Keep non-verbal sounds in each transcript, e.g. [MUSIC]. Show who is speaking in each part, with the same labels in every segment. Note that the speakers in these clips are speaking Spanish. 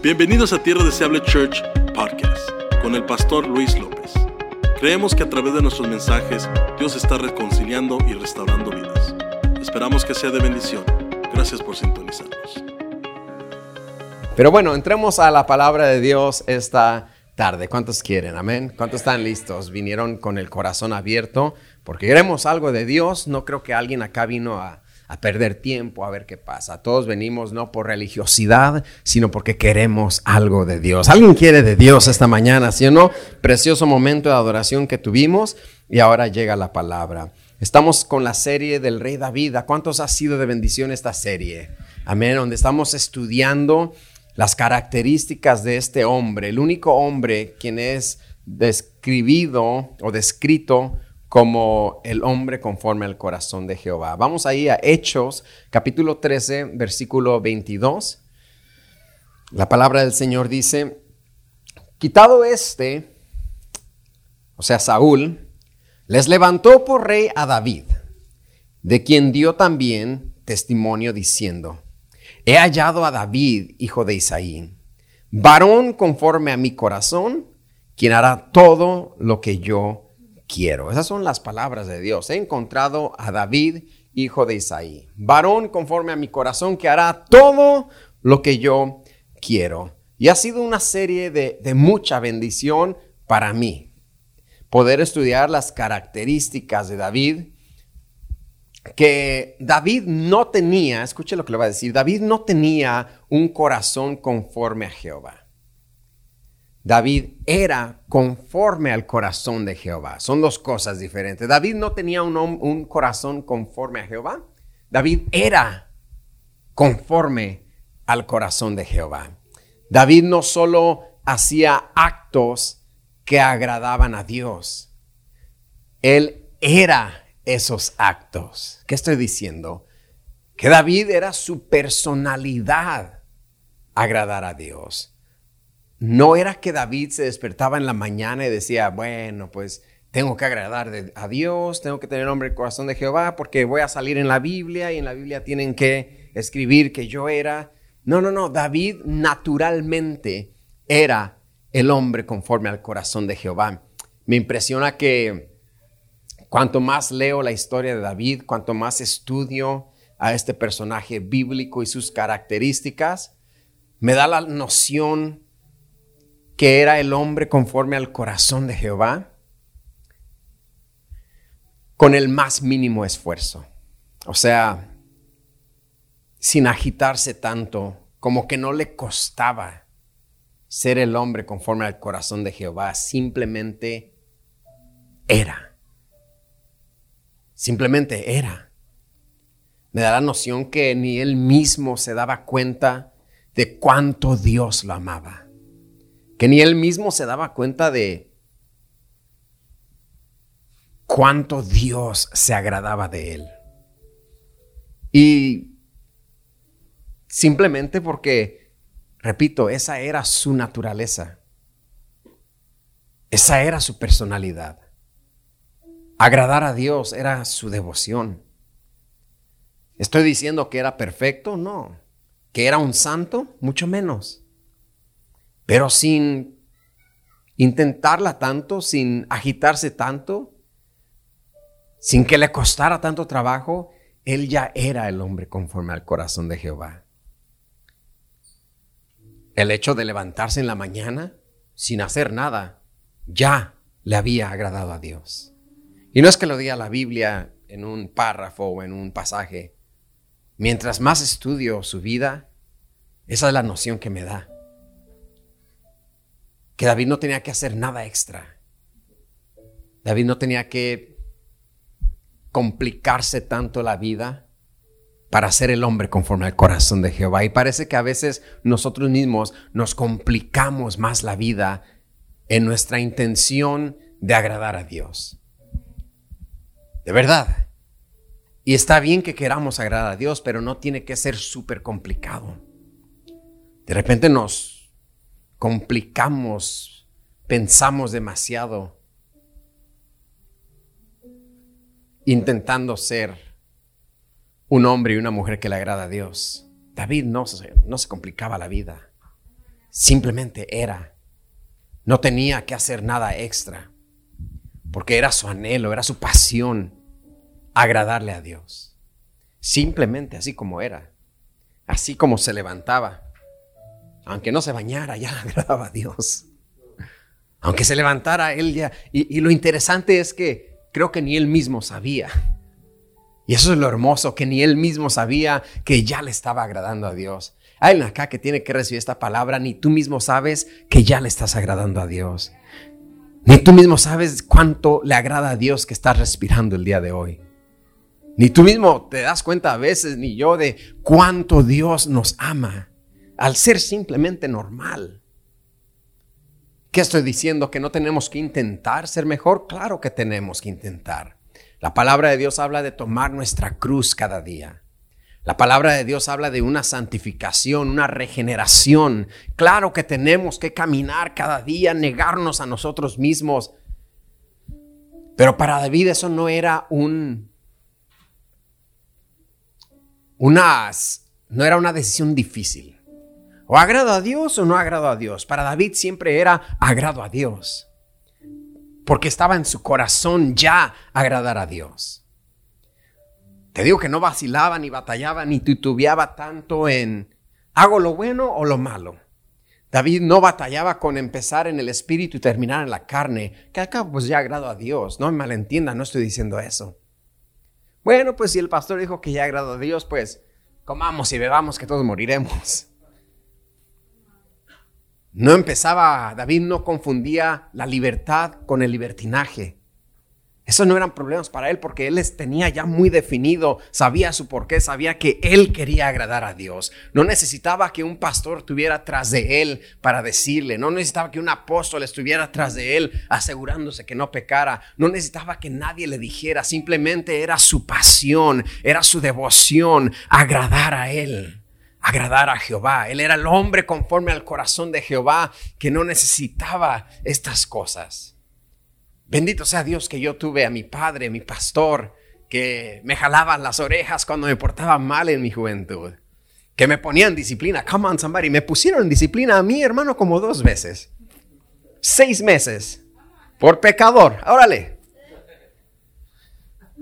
Speaker 1: Bienvenidos a Tierra Deseable Church Podcast con el pastor Luis López. Creemos que a través de nuestros mensajes Dios está reconciliando y restaurando vidas. Esperamos que sea de bendición. Gracias por sintonizarnos.
Speaker 2: Pero bueno, entremos a la palabra de Dios esta tarde. ¿Cuántos quieren? Amén. ¿Cuántos están listos? Vinieron con el corazón abierto porque queremos algo de Dios. No creo que alguien acá vino a, a perder tiempo a ver qué pasa. Todos venimos no por religiosidad, sino porque queremos algo de Dios. ¿Alguien quiere de Dios esta mañana, sí o no? Precioso momento de adoración que tuvimos y ahora llega la palabra. Estamos con la serie del Rey David. ¿A cuántos ha sido de bendición esta serie? Amén, donde estamos estudiando las características de este hombre, el único hombre quien es describido o descrito como el hombre conforme al corazón de Jehová. Vamos ahí a Hechos, capítulo 13, versículo 22. La palabra del Señor dice, quitado este, o sea, Saúl, les levantó por rey a David, de quien dio también testimonio diciendo, he hallado a David, hijo de Isaí, varón conforme a mi corazón, quien hará todo lo que yo quiero. Esas son las palabras de Dios. He encontrado a David, hijo de Isaí, varón conforme a mi corazón que hará todo lo que yo quiero. Y ha sido una serie de, de mucha bendición para mí. Poder estudiar las características de David, que David no tenía, escuche lo que le va a decir, David no tenía un corazón conforme a Jehová. David era conforme al corazón de Jehová. Son dos cosas diferentes. David no tenía un, corazón conforme a Jehová. David era conforme al corazón de Jehová. David no solo hacía actos que agradaban a Dios. Él era esos actos. ¿Qué estoy diciendo? Que David era su personalidad agradar a Dios no era que David se despertaba en la mañana y decía, bueno, pues tengo que agradar a Dios, tengo que tener hombre el corazón de Jehová porque voy a salir en la Biblia y en la Biblia tienen que escribir que yo era. No, no, no, David naturalmente era el hombre conforme al corazón de Jehová. Me impresiona que cuanto más leo la historia de David, cuanto más estudio a este personaje bíblico y sus características, me da la noción que era el hombre conforme al corazón de Jehová con el más mínimo esfuerzo. O sea, sin agitarse tanto, como que no le costaba ser el hombre conforme al corazón de Jehová, simplemente era. Simplemente era. Me da la noción que ni él mismo se daba cuenta de cuánto Dios lo amaba que ni él mismo se daba cuenta de cuánto Dios se agradaba de él. Y simplemente porque, repito, esa era su naturaleza. Esa era su personalidad. Agradar a Dios era su devoción. ¿Estoy diciendo que era perfecto? No. ¿Que era un santo? Mucho menos pero sin intentarla tanto, sin agitarse tanto, sin que le costara tanto trabajo, él ya era el hombre conforme al corazón de Jehová. El hecho de levantarse en la mañana sin hacer nada ya le había agradado a Dios. Y no es que lo diga la Biblia en un párrafo o en un pasaje. Mientras más estudio su vida, esa es la noción que me da que David no tenía que hacer nada extra. David no tenía que complicarse tanto la vida para ser el hombre conforme al corazón de Jehová. Y parece que a veces nosotros mismos nos complicamos más la vida en nuestra intención de agradar a Dios. De verdad. Y está bien que queramos agradar a Dios, pero no tiene que ser súper complicado. De repente nos complicamos, pensamos demasiado, intentando ser un hombre y una mujer que le agrada a Dios. David no, no se complicaba la vida. Simplemente era. No tenía que hacer nada extra. Porque era su anhelo, era su pasión agradarle a Dios. Simplemente así como era. Así como se levantaba. Aunque no se bañara, ya le [LAUGHS] agradaba a Dios. Aunque se levantara, él ya... Y, lo interesante es que creo que ni él mismo sabía. Y eso es lo hermoso, que ni él mismo sabía que ya le estaba agradando a Dios. Hay acá que tiene que recibir esta palabra, ni tú mismo sabes que ya le estás agradando a Dios. Ni tú mismo sabes cuánto le agrada a Dios que estás respirando el día de hoy. Ni tú mismo te das cuenta a veces, ni yo, de cuánto Dios nos ama al ser simplemente normal. ¿Qué estoy diciendo? ¿Que no tenemos que intentar ser mejor? Claro que tenemos que intentar. La palabra de Dios habla de tomar nuestra cruz cada día. La palabra de Dios habla de una santificación, una regeneración. Claro que tenemos que caminar cada día, negarnos a nosotros mismos. Pero para David eso no era un unas no era una decisión difícil. O agrado a Dios o no agrado a Dios. Para David siempre era agrado a Dios. Porque estaba en su corazón ya agradar a Dios. Te digo que no vacilaba, ni batallaba, ni titubeaba tanto en hago lo bueno o lo malo. David no batallaba con empezar en el espíritu y terminar en la carne, que acá pues ya agrado a Dios. No me malentienda, no estoy diciendo eso. Bueno, pues si el pastor dijo que ya agrado a Dios, pues comamos y bebamos que todos moriremos. No empezaba, David no confundía la libertad con el libertinaje. Eso no eran problemas para él porque él les tenía ya muy definido, sabía su porqué, sabía que él quería agradar a Dios. No necesitaba que un pastor estuviera tras de él para decirle, no necesitaba que un apóstol estuviera tras de él asegurándose que no pecara, no necesitaba que nadie le dijera, simplemente era su pasión, era su devoción agradar a él agradar a Jehová. Él era el hombre conforme al corazón de Jehová que no necesitaba estas cosas. Bendito sea Dios que yo tuve a mi padre, mi pastor, que me jalaban las orejas cuando me portaba mal en mi juventud. Que me ponían disciplina. Come on, somebody. Me pusieron disciplina a mi hermano como dos veces. Seis meses. Por pecador. Órale.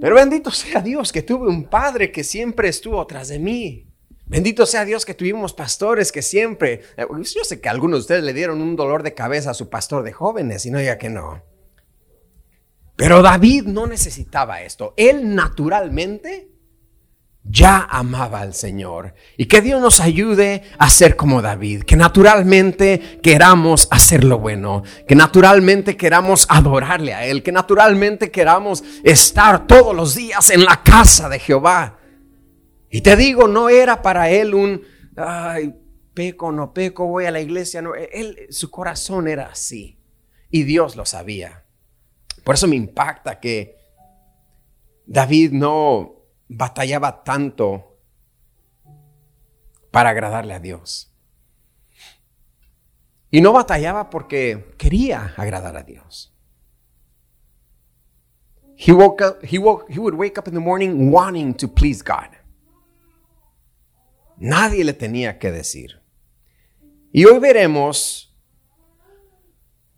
Speaker 2: Pero bendito sea Dios que tuve un padre que siempre estuvo tras de mí. Bendito sea Dios que tuvimos pastores que siempre... Eh, yo sé que algunos de ustedes le dieron un dolor de cabeza a su pastor de jóvenes y no ya que no. Pero David no necesitaba esto. Él naturalmente ya amaba al Señor. Y que Dios nos ayude a ser como David. Que naturalmente queramos hacer lo bueno. Que naturalmente queramos adorarle a Él. Que naturalmente queramos estar todos los días en la casa de Jehová. Y te digo, no era para Él un, ay, peco, no peco, voy a la iglesia. No, él, su corazón era así. Y Dios lo sabía. Por eso me impacta que David no batallaba tanto para agradarle a Dios. Y no batallaba porque quería agradar a Dios. He, woke up, he, woke, he would wake up in the morning wanting to please God. Nadie le tenía que decir. Y hoy veremos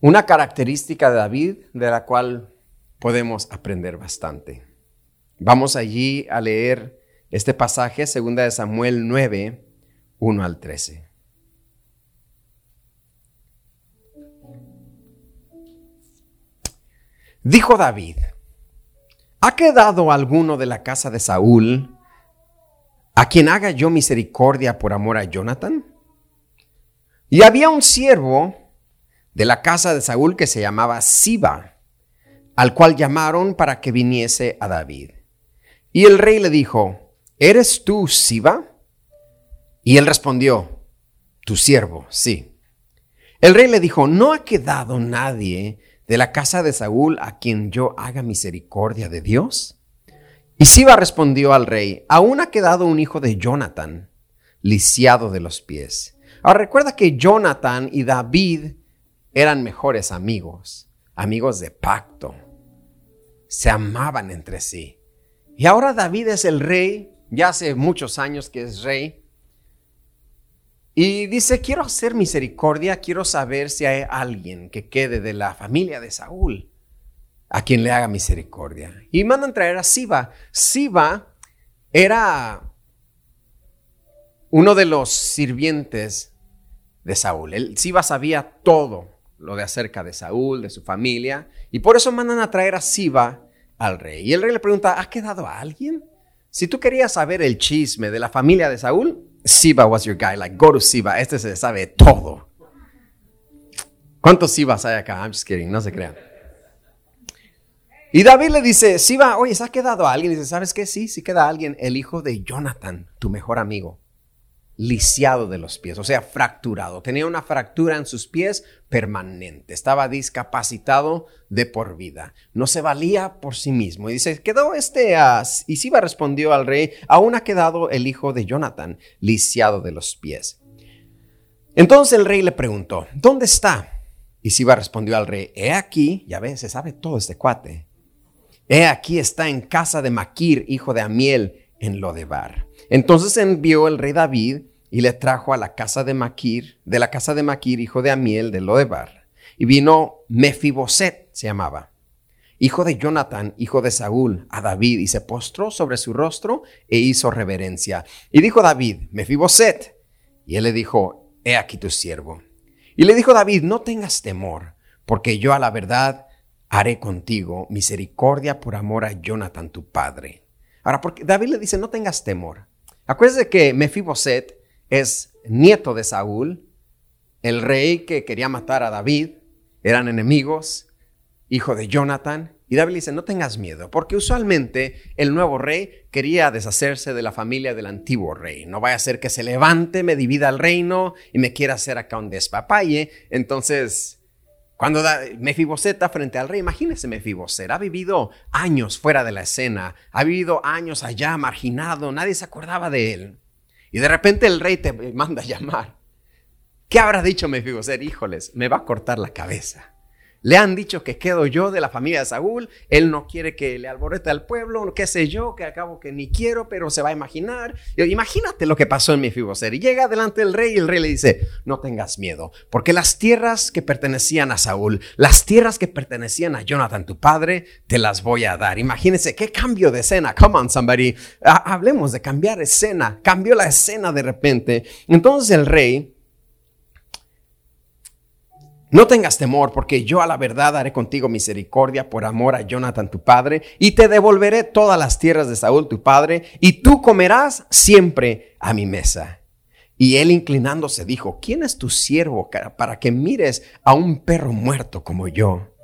Speaker 2: una característica de David de la cual podemos aprender bastante. Vamos allí a leer este pasaje, 2 de Samuel 9, 1 al 13. Dijo David, ¿ha quedado alguno de la casa de Saúl a quien haga yo misericordia por amor a Jonathan? Y había un siervo de la casa de Saúl que se llamaba Siba, al cual llamaron para que viniese a David. Y el rey le dijo, ¿eres tú Siba? Y él respondió, tu siervo, sí. El rey le dijo, ¿no ha quedado nadie de la casa de Saúl a quien yo haga misericordia de Dios? Y Siba respondió al rey, aún ha quedado un hijo de Jonathan, lisiado de los pies. Ahora recuerda que Jonathan y David eran mejores amigos, amigos de pacto. Se amaban entre sí. Y ahora David es el rey, ya hace muchos años que es rey. Y dice, quiero hacer misericordia, quiero saber si hay alguien que quede de la familia de Saúl a quien le haga misericordia. Y mandan traer a Siba. Siba era uno de los sirvientes de Saúl. El Siba sabía todo lo de acerca de Saúl, de su familia, y por eso mandan a traer a Siba al rey. Y el rey le pregunta, ¿ha quedado alguien? Si tú querías saber el chisme de la familia de Saúl, Siba was your guy. Like, go to Siba. Este se sabe todo. ¿Cuántos Sibas hay acá? I'm just kidding. No se crean. Y David le dice, Siba, oye, ¿se ha quedado alguien? Y dice, ¿sabes qué? Sí, sí queda alguien. El hijo de Jonathan, tu mejor amigo lisiado de los pies, o sea, fracturado. Tenía una fractura en sus pies permanente. Estaba discapacitado de por vida. No se valía por sí mismo. Y dice, quedó este... y Siba respondió al rey, aún ha quedado el hijo de Jonathan, lisiado de los pies. Entonces el rey le preguntó, ¿dónde está? Y Siba respondió al rey, he aquí, ya ves, se sabe todo este cuate. He aquí está en casa de Maquir, hijo de Amiel, en Lodebar. Entonces envió el rey David y le trajo a la casa de Maquir, de la casa de Maquir, hijo de Amiel, de Lodebar. Y vino Mefiboset, se llamaba, hijo de Jonathan, hijo de Saúl, a David, y se postró sobre su rostro e hizo reverencia. Y dijo David, Mefiboset. Y él le dijo, he aquí tu siervo. Y le dijo David, no tengas temor, porque yo a la verdad haré contigo misericordia por amor a Jonathan tu padre. Ahora, porque David le dice, no tengas temor. Acuérdese que Mefiboset es nieto de Saúl, el rey que quería matar a David, eran enemigos, hijo de Jonathan. Y David dice, no tengas miedo, porque usualmente el nuevo rey quería deshacerse de la familia del antiguo rey. No vaya a ser que se levante, me divida el reino y me quiera hacer acá un despapalle. Entonces cuando Mefiboseta frente al rey, imagínese Mefiboset, ha vivido años fuera de la escena, ha vivido años allá marginado, nadie se acordaba de él. Y de repente el rey te manda llamar. ¿Qué habrá dicho Mefiboset? Híjoles, me va a cortar la cabeza. Le han dicho que quedo yo de la familia de Saúl, él no quiere que le alborete al pueblo, qué sé yo, que acabo que ni quiero, pero se va a imaginar. Imagínate lo que pasó en mi Mefiboset. Y llega delante del rey y el rey le dice, no tengas miedo, porque las tierras que pertenecían a Saúl, las tierras que pertenecían a Jonathan, tu padre, te las voy a dar. Imagínense, qué cambio de escena. Come on, somebody. Hablemos de cambiar escena. Cambió la escena de repente. Entonces el rey no tengas temor, porque yo a la verdad haré contigo misericordia por amor a Jonathan tu padre, y te devolveré todas las tierras de Saúl tu padre, y tú comerás siempre a mi mesa. Y él inclinándose dijo, ¿quién es tu siervo para que mires a un perro muerto como yo?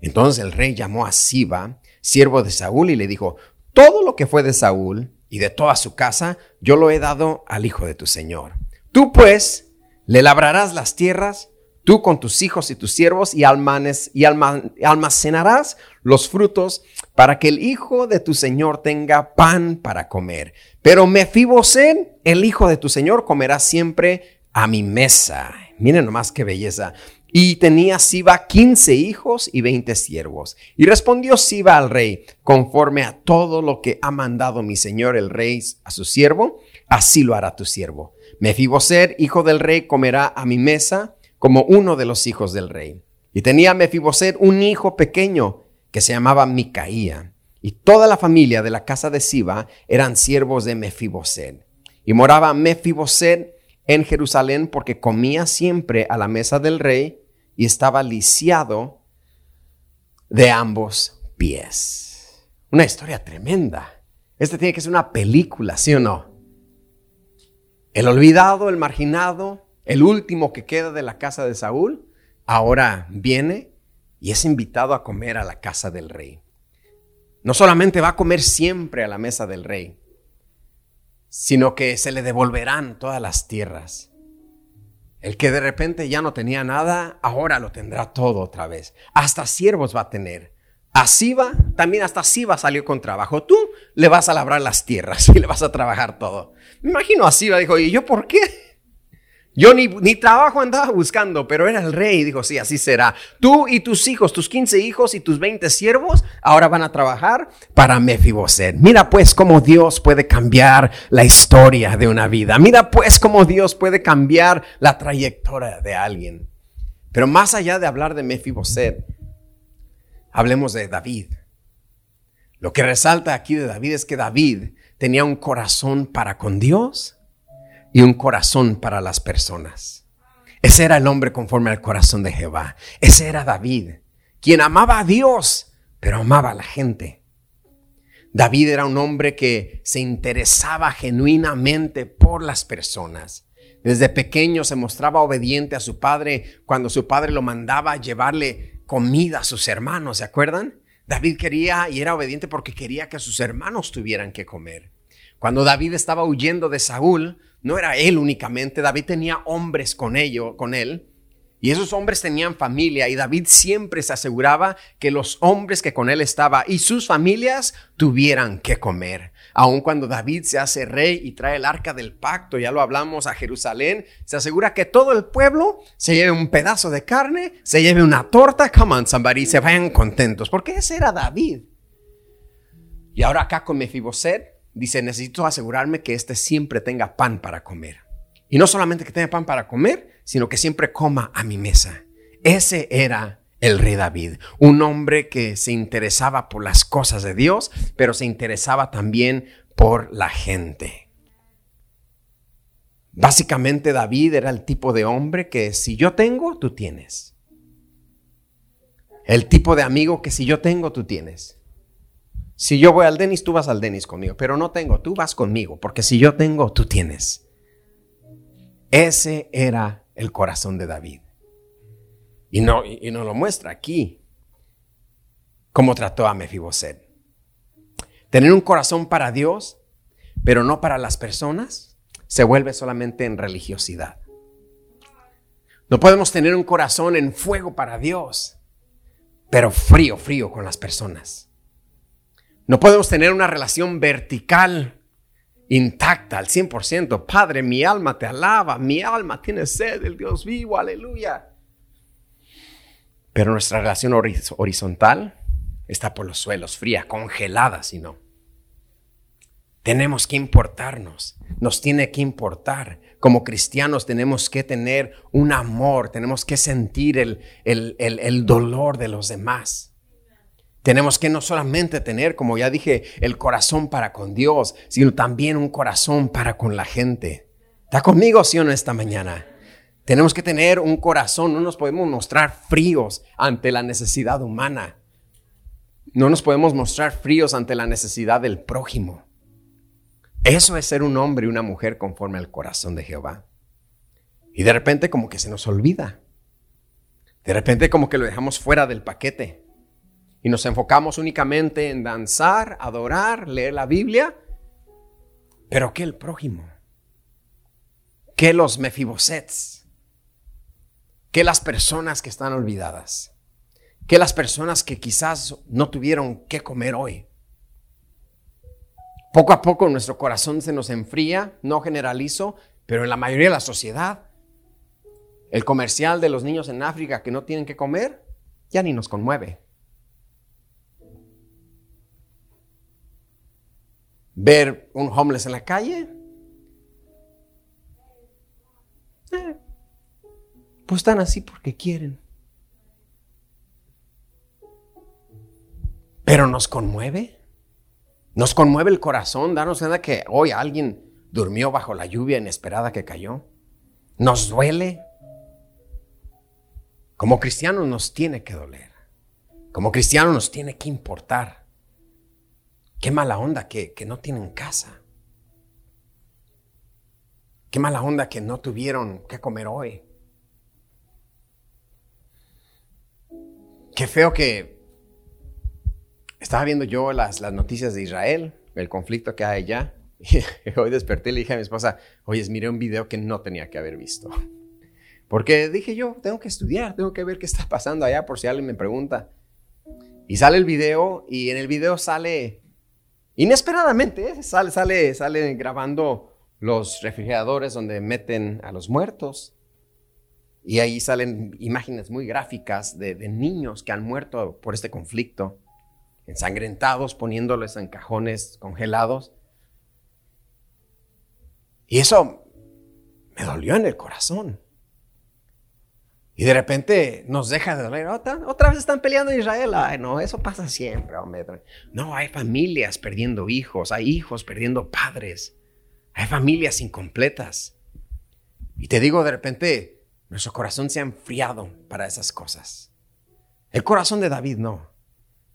Speaker 2: Entonces el rey llamó a Siba, siervo de Saúl, y le dijo, todo lo que fue de Saúl y de toda su casa, yo lo he dado al hijo de tu señor. Tú pues le labrarás las tierras, tú con tus hijos y tus siervos y, almanes, y almacenarás los frutos para que el hijo de tu señor tenga pan para comer. Pero Mefiboset, el hijo de tu señor, comerá siempre a mi mesa. Miren nomás qué belleza. Y tenía Siba quince hijos y veinte siervos. Y respondió Siba al rey, conforme a todo lo que ha mandado mi señor el rey a su siervo, así lo hará tu siervo. Mefiboset, hijo del rey, comerá a mi mesa como uno de los hijos del rey. Y tenía Mefiboset un hijo pequeño que se llamaba Micaía. Y toda la familia de la casa de Siba eran siervos de Mefiboset. Y moraba Mefiboset en Jerusalén porque comía siempre a la mesa del rey y estaba lisiado de ambos pies. Una historia tremenda. Este tiene que ser una película, ¿sí o no? El olvidado, el marginado, el último que queda de la casa de Saúl, ahora viene y es invitado a comer a la casa del rey. No solamente va a comer siempre a la mesa del rey, sino que se le devolverán todas las tierras. El que de repente ya no tenía nada, ahora lo tendrá todo otra vez. Hasta siervos va a tener. A Siba, también hasta Siba salió con trabajo. Tú le vas a labrar las tierras [LAUGHS] y le vas a trabajar todo. Me imagino a Siba dijo, ¿y yo por qué? Yo ni, ni, trabajo andaba buscando, pero era el rey y dijo, sí, así será. Tú y tus hijos, tus 15 hijos y tus 20 siervos, ahora van a trabajar para Mefiboset. Mira pues cómo Dios puede cambiar la historia de una vida. Mira pues cómo Dios puede cambiar la trayectoria de alguien. Pero más allá de hablar de Mefiboset, hablemos de David. Lo que resalta aquí de David es que David tenía un corazón para con Dios y un corazón para las personas. Ese era el hombre conforme al corazón de Jehová. Ese era David, quien amaba a Dios, pero amaba a la gente. David era un hombre que se interesaba genuinamente por las personas. Desde pequeño se mostraba obediente a su padre cuando su padre lo mandaba a llevarle comida a sus hermanos, ¿se acuerdan? David quería y era obediente porque quería que sus hermanos tuvieran que comer. Cuando David estaba huyendo de Saúl, no era él únicamente, David tenía hombres con ello, con él, y esos hombres tenían familia y David siempre se aseguraba que los hombres que con él estaba y sus familias tuvieran que comer. Aun cuando David se hace rey y trae el arca del pacto, ya lo hablamos a Jerusalén, se asegura que todo el pueblo se lleve un pedazo de carne, se lleve una torta, come on somebody, se vayan contentos, porque ese era David. Y ahora acá con Mefiboset, dice, necesito asegurarme que éste siempre tenga pan para comer. Y no solamente que tenga pan para comer, sino que siempre coma a mi mesa. Ese era el rey David, un hombre que se interesaba por las cosas de Dios, pero se interesaba también por la gente. Básicamente David era el tipo de hombre que si yo tengo, tú tienes. El tipo de amigo que si yo tengo, tú tienes. Si yo voy al Denis, tú vas al Denis conmigo, pero no tengo, tú vas conmigo, porque si yo tengo, tú tienes. Ese era el corazón de David. Y no, y nos lo muestra aquí, cómo trató a Mefiboset. Tener un corazón para Dios, pero no para las personas, se vuelve solamente en religiosidad. No podemos tener un corazón en fuego para Dios, pero frío, frío con las personas. No podemos tener una relación vertical intacta al 100%. Padre, mi alma te alaba, mi alma tiene sed del Dios vivo, aleluya. Pero nuestra relación horizontal está por los suelos, fría, congelada, si no. Tenemos que importarnos, nos tiene que importar. Como cristianos tenemos que tener un amor, tenemos que sentir el, el, el dolor de los demás. Tenemos que no solamente tener, como ya dije, el corazón para con Dios, sino también un corazón para con la gente. ¿Está conmigo, sí o no, esta mañana? Tenemos que tener un corazón, no nos podemos mostrar fríos ante la necesidad humana. No nos podemos mostrar fríos ante la necesidad del prójimo. Eso es ser un hombre y una mujer conforme al corazón de Jehová. Y de repente como que se nos olvida. De repente como que lo dejamos fuera del paquete y nos enfocamos únicamente en danzar, adorar, leer la Biblia, pero ¿qué el prójimo? ¿Qué los mefibosets? ¿Qué las personas que están olvidadas? ¿Qué las personas que quizás no tuvieron qué comer hoy? Poco a poco nuestro corazón se nos enfría, no generalizo, pero en la mayoría de la sociedad, el comercial de los niños en África que no tienen que comer, ya ni nos conmueve. Ver un homeless en la calle. Eh, pues están así porque quieren. Pero nos conmueve. Nos conmueve el corazón darnos cuenta que hoy alguien durmió bajo la lluvia inesperada que cayó. Nos duele. Como cristianos nos tiene que doler. Como cristianos nos tiene que importar. Qué mala onda que, no tienen casa. Qué mala onda que no tuvieron qué comer hoy. Qué feo que estaba viendo yo las, las noticias de Israel, el conflicto que hay allá. [LAUGHS] Y hoy desperté y le dije a mi esposa, oye, miré un video que no tenía que haber visto. Porque dije yo, tengo que estudiar, tengo que ver qué está pasando allá por si alguien me pregunta. Y sale el video y en el video sale Inesperadamente, ¿eh? sale, sale, sale grabando los refrigeradores donde meten a los muertos. Y ahí salen imágenes muy gráficas de, de niños que han muerto por este conflicto, ensangrentados, poniéndoles en cajones congelados. Y eso me dolió en el corazón. Y de repente nos deja de doler. Otra, vez están peleando en Israel. Ay, no, eso pasa siempre, hombre. No, hay familias perdiendo hijos, hay hijos perdiendo padres, hay familias incompletas. Y te digo, de repente, nuestro corazón se ha enfriado para esas cosas. El corazón de David no.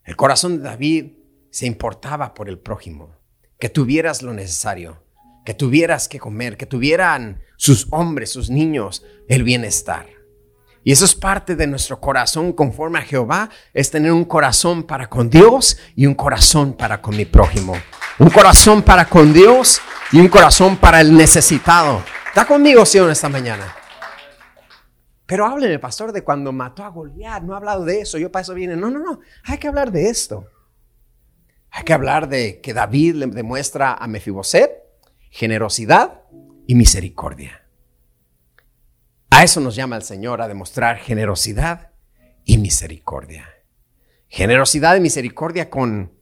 Speaker 2: El corazón de David se importaba por el prójimo, que tuvieras lo necesario, que tuvieras que comer, que tuvieran sus hombres, sus niños, el bienestar. Y eso es parte de nuestro corazón conforme a Jehová, es tener un corazón para con Dios y un corazón para con mi prójimo. Un corazón para con Dios y un corazón para el necesitado. ¿Está conmigo, Señor, esta mañana? Pero hábleme, pastor, de cuando mató a Goliat. No ha hablado de eso. Yo para eso viene. No, no, no. Hay que hablar de esto. Hay que hablar de que David le demuestra a Mefiboset generosidad y misericordia. A eso nos llama el Señor, a demostrar generosidad y misericordia. Generosidad y misericordia con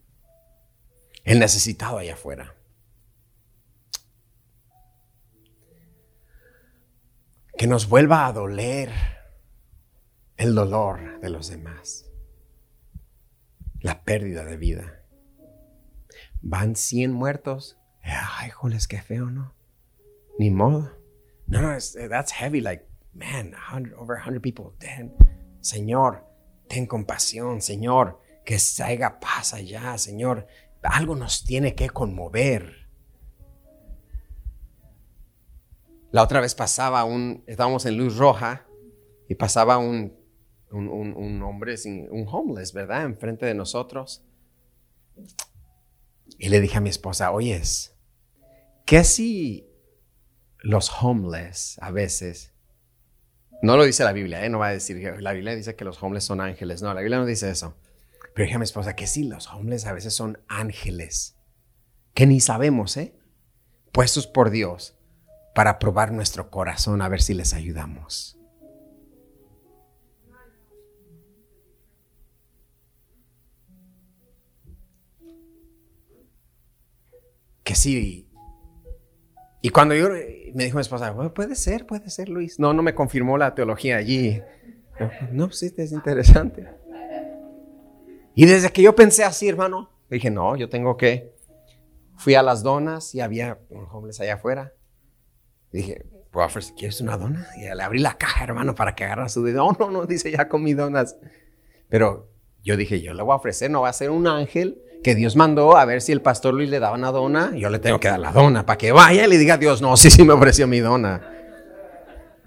Speaker 2: el necesitado allá afuera. Que nos vuelva a doler el dolor de los demás. La pérdida de vida. Van 100 muertos. Ay, joles, qué feo, ¿no? Ni modo. No, no, that's heavy. Like, man, over 100 people. Señor, ten compasión, Señor, que salga paz allá, Señor. Algo nos tiene que conmover. La otra vez pasaba un, estábamos en luz roja y pasaba un, un, un, hombre, sin, un homeless, ¿verdad? Enfrente de nosotros. Y le dije a mi esposa, oyes, ¿qué si los homeless a veces no lo dice la Biblia, ¿eh? no va a decir, la Biblia dice que los hombres son ángeles. No, la Biblia no dice eso. Pero dije a mi esposa que sí, los hombres a veces son ángeles, que ni sabemos, ¿eh? Puestos por Dios para probar nuestro corazón a ver si les ayudamos. Que sí, y cuando yo me dijo mi esposa, puede ser, puede ser, Luis. No, no me confirmó la teología allí. No, sí, es interesante. Y desde que yo pensé así, hermano, dije, no, yo tengo que. Fui a las donas y había un homeless allá afuera. dije, ¿quieres una dona? Y le abrí la caja, hermano, para que agarra su dedo. No, no, no, dice, ya comí donas. Pero yo dije, yo le voy a ofrecer, no va a ser un ángel que Dios mandó a ver si el pastor Luis le daba una dona, yo le tengo que dar la dona para que vaya y le diga a Dios, no, sí, sí me ofreció mi dona.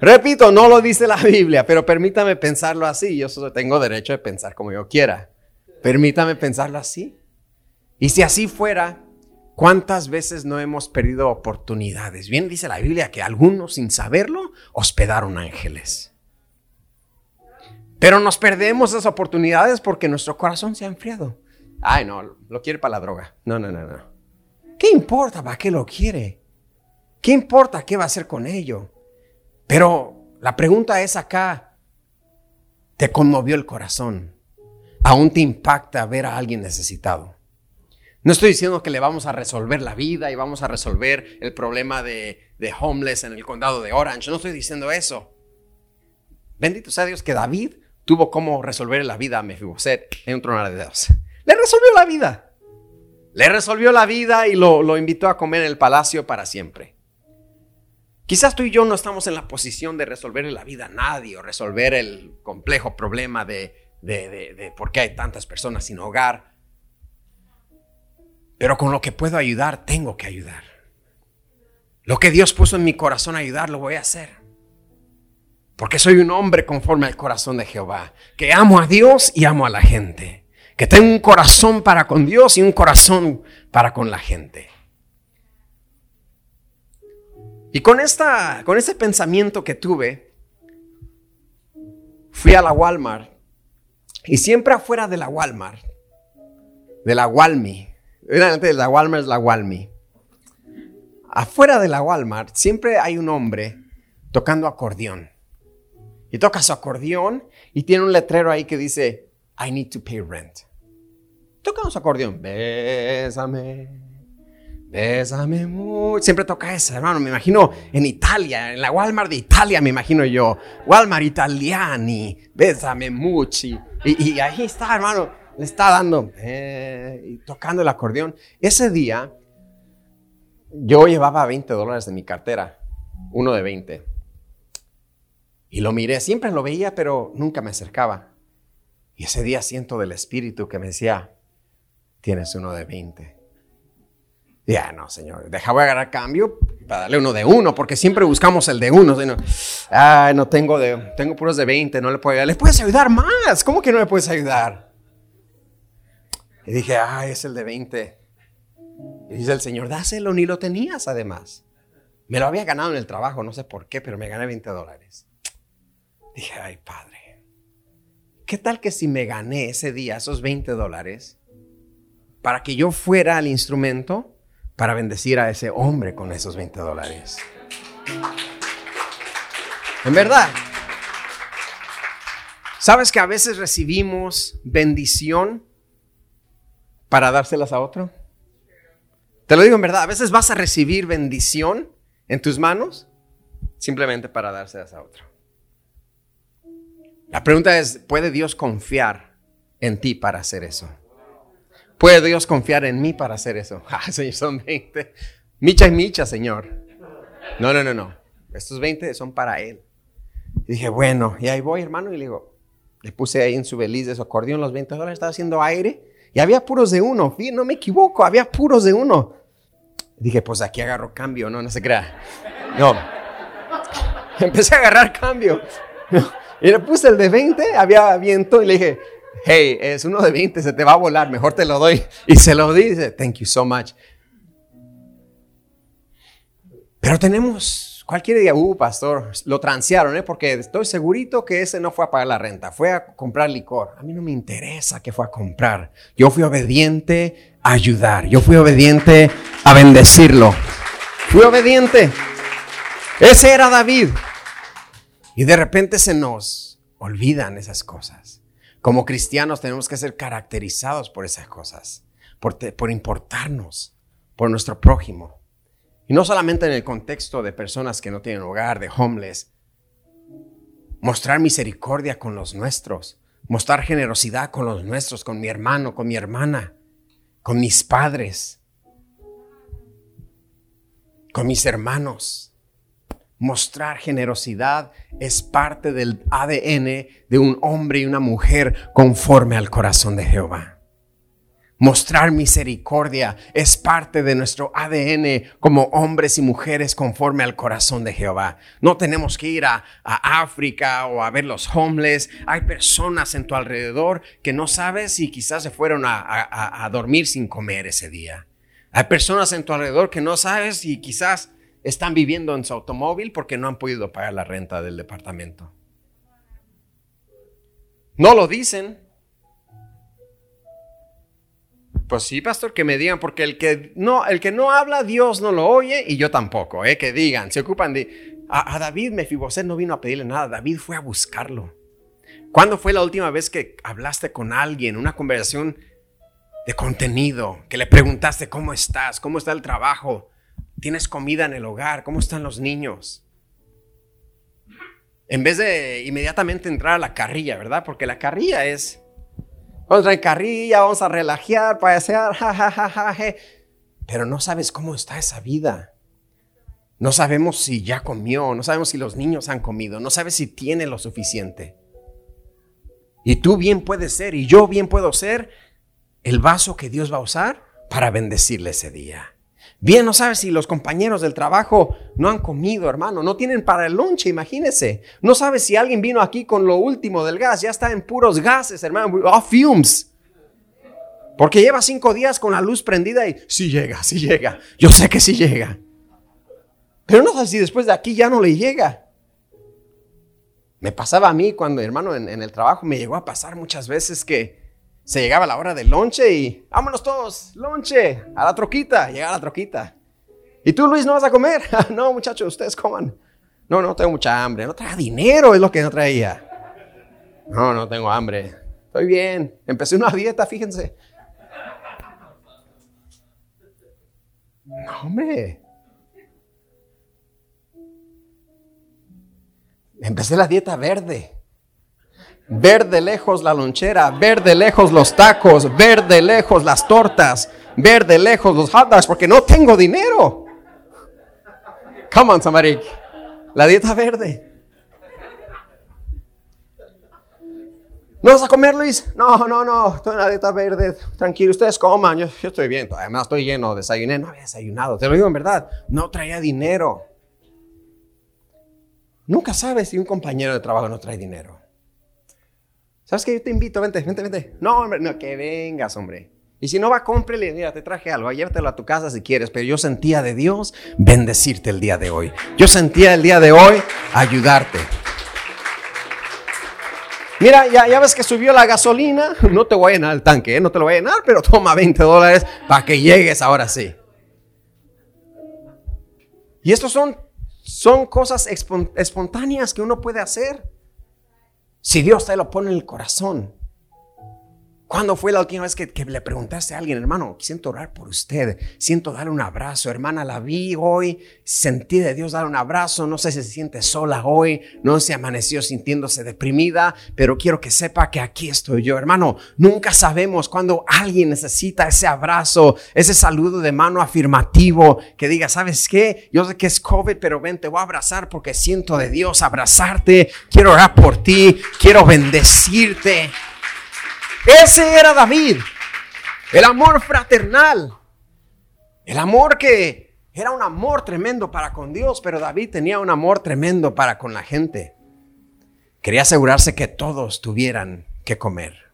Speaker 2: Repito, no lo dice la Biblia, pero permítame pensarlo así. Yo solo tengo derecho de pensar como yo quiera. Permítame pensarlo así. Y si así fuera, ¿cuántas veces no hemos perdido oportunidades? Bien dice la Biblia que algunos sin saberlo hospedaron ángeles. Pero nos perdemos esas oportunidades porque nuestro corazón se ha enfriado. Ay, no, lo quiere para la droga. No, no, no, no. ¿Qué importa para qué lo quiere? ¿Qué importa qué va a hacer con ello? Pero la pregunta es acá, ¿te conmovió el corazón? ¿Aún te impacta ver a alguien necesitado? No estoy diciendo que le vamos a resolver la vida y vamos a resolver el problema de, de homeless en el condado de Orange. No estoy diciendo eso. Bendito sea Dios que David tuvo cómo resolver la vida a Mefiboset en un tronar de dedos. Le resolvió la vida. Le resolvió la vida y lo, invitó a comer en el palacio para siempre. Quizás tú y yo no estamos en la posición de resolverle la vida a nadie o resolver el complejo problema de, de, por qué hay tantas personas sin hogar. Pero con lo que puedo ayudar, tengo que ayudar. Lo que Dios puso en mi corazón a ayudar, lo voy a hacer. Porque soy un hombre conforme al corazón de Jehová, que amo a Dios y amo a la gente que tenga un corazón para con Dios y un corazón para con la gente. Y con, esta, con ese pensamiento que tuve, fui a la Walmart y siempre afuera de la Walmart, de la Walmi, de la Walmart es la Walmi, afuera de la Walmart siempre hay un hombre tocando acordeón. Y toca su acordeón y tiene un letrero ahí que dice, I need to pay rent. Toca su acordeón, bésame, bésame mucho. Siempre toca esa, hermano. Me imagino en Italia, en la Walmart de Italia, me imagino yo. Walmart italiani, bésame mucho. Y, ahí está, hermano, le está dando, eh, y tocando el acordeón. Ese día, yo llevaba 20 dólares de mi cartera, uno de 20. Y lo miré, siempre lo veía, pero nunca me acercaba. Y ese día siento del Espíritu que me decía, tienes uno de 20. Ya, no, Señor, deja voy a agarrar cambio para darle uno de uno, porque siempre buscamos el de uno. Sino, no tengo de, tengo puros de 20, no le puedo ayudar. ¿Le puedes ayudar más? ¿Cómo que no le puedes ayudar? Y dije, ah, es el de 20. Y dice el Señor, dáselo, ni lo tenías además. Me lo había ganado en el trabajo, no sé por qué, pero me gané 20 dólares. Dije, ay padre, ¿qué tal que si me gané ese día esos 20 dólares para que yo fuera al instrumento para bendecir a ese hombre con esos 20 dólares? En verdad, ¿sabes que a veces recibimos bendición para dárselas a otro? Te lo digo en verdad, a veces vas a recibir bendición en tus manos simplemente para dárselas a otro. La pregunta es, ¿puede Dios confiar en ti para hacer eso? ¿Puede Dios confiar en mí para hacer eso? [LAUGHS] Ah, son 20. Micha y micha, Señor. No, no, no, no. Estos 20 son para Él. Y dije, bueno, y ahí voy, hermano, y le digo, le puse ahí en su beliz de su acordeón los 20 dólares, estaba haciendo aire, y había puros de uno. no me equivoco, había puros de uno. dije, pues aquí agarro cambio, no, no se crea. No. [LAUGHS] Empecé a agarrar cambio. Y le puse el de 20, había viento y le dije, hey, es uno de 20, se te va a volar, mejor te lo doy. Y se lo dice, thank you so much. Pero tenemos, cualquier día, uh, pastor, lo transearon, ¿eh? porque estoy segurito que ese no fue a pagar la renta, fue a comprar licor. A mí no me interesa que fue a comprar. Yo fui obediente a ayudar, yo fui obediente a bendecirlo. Fui obediente. Ese era David. Y de repente se nos olvidan esas cosas. Como cristianos tenemos que ser caracterizados por esas cosas, por, por importarnos por nuestro prójimo. Y no solamente en el contexto de personas que no tienen hogar, de homeless. Mostrar misericordia con los nuestros. Mostrar generosidad con los nuestros, con mi hermano, con mi hermana, con mis padres, con mis hermanos. Mostrar generosidad es parte del ADN de un hombre y una mujer conforme al corazón de Jehová. Mostrar misericordia es parte de nuestro ADN como hombres y mujeres conforme al corazón de Jehová. No tenemos que ir a, África o a ver los homeless. Hay personas en tu alrededor que no sabes si quizás se fueron a dormir sin comer ese día. Hay personas en tu alrededor que no sabes si quizás están viviendo en su automóvil porque no han podido pagar la renta del departamento. No lo dicen. Pues sí, pastor, que me digan, porque el que no, el que no habla, Dios no lo oye y yo tampoco, ¿eh? que digan, se ocupan de... A, David Mefiboset no vino a pedirle nada, David fue a buscarlo. ¿Cuándo fue la última vez que hablaste con alguien, una conversación de contenido, que le preguntaste cómo estás, cómo está el trabajo, ¿Tienes comida en el hogar? ¿Cómo están los niños? En vez de inmediatamente entrar a la carrilla, ¿verdad? Porque la carrilla es, vamos a entrar carrilla, vamos a relajar, pasear, jajajaja. [LAUGHS] Pero no sabes cómo está esa vida. No sabemos si ya comió, no sabemos si los niños han comido, no sabes si tiene lo suficiente. Y tú bien puedes ser, y yo bien puedo ser, el vaso que Dios va a usar para bendecirle ese día. Bien, no sabes si los compañeros del trabajo no han comido, hermano, no tienen para el lonche, imagínese. No sabes si alguien vino aquí con lo último del gas, ya está en puros gases, hermano, oh, fumes. Porque lleva cinco días con la luz prendida y sí llega, sí llega. Yo sé que sí llega. Pero no sé si después de aquí ya no le llega. Me pasaba a mí cuando, hermano, en, en el trabajo me llegó a pasar muchas veces que se llegaba la hora del lonche y vámonos todos, lonche, a la troquita, llegaba la troquita. ¿Y tú, Luis, no vas a comer? [LAUGHS] no, muchachos, ustedes coman. No, no tengo mucha hambre. No traía dinero, es lo que no traía. No, no tengo hambre. Estoy bien. Empecé una dieta, fíjense. No, hombre. Empecé la dieta verde. Ver de lejos la lonchera, ver de lejos los tacos, ver de lejos las tortas, ver de lejos los hot dogs, porque no tengo dinero. Come on, somebody. La dieta verde. ¿No vas a comer, Luis? No, no, no. Estoy en la dieta verde. Tranquilo, ustedes coman. Yo, estoy bien. Además, estoy lleno. Desayuné. No había desayunado. Te lo digo en verdad. No traía dinero. Nunca sabes si un compañero de trabajo no trae dinero. ¿Sabes qué? Yo te invito. Vente, vente, vente. No, hombre, no, que vengas, hombre. Y si no va, cómprele, mira, te traje algo, llévatelo a tu casa si quieres, pero yo sentía de Dios bendecirte el día de hoy. Yo sentía el día de hoy ayudarte. Mira, ya, ves que subió la gasolina, [LAUGHS] no te voy a llenar el tanque, ¿eh? no te lo voy a llenar, pero toma 20 dólares para que llegues ahora sí. Y estos son, son cosas espontáneas que uno puede hacer. Si Dios te lo pone en el corazón. ¿Cuándo fue la última vez que, le preguntaste a alguien, hermano, siento orar por usted, siento darle un abrazo, hermana, la vi hoy, sentí de Dios dar un abrazo, no sé si se siente sola hoy, no si amaneció sintiéndose deprimida, pero quiero que sepa que aquí estoy yo, hermano, nunca sabemos cuando alguien necesita ese abrazo, ese saludo de mano afirmativo, que diga, ¿sabes qué? Yo sé que es COVID, pero ven, te voy a abrazar porque siento de Dios abrazarte, quiero orar por ti, quiero bendecirte. Ese era David. El amor fraternal. El amor que era un amor tremendo para con Dios, pero David tenía un amor tremendo para con la gente. Quería asegurarse que todos tuvieran que comer.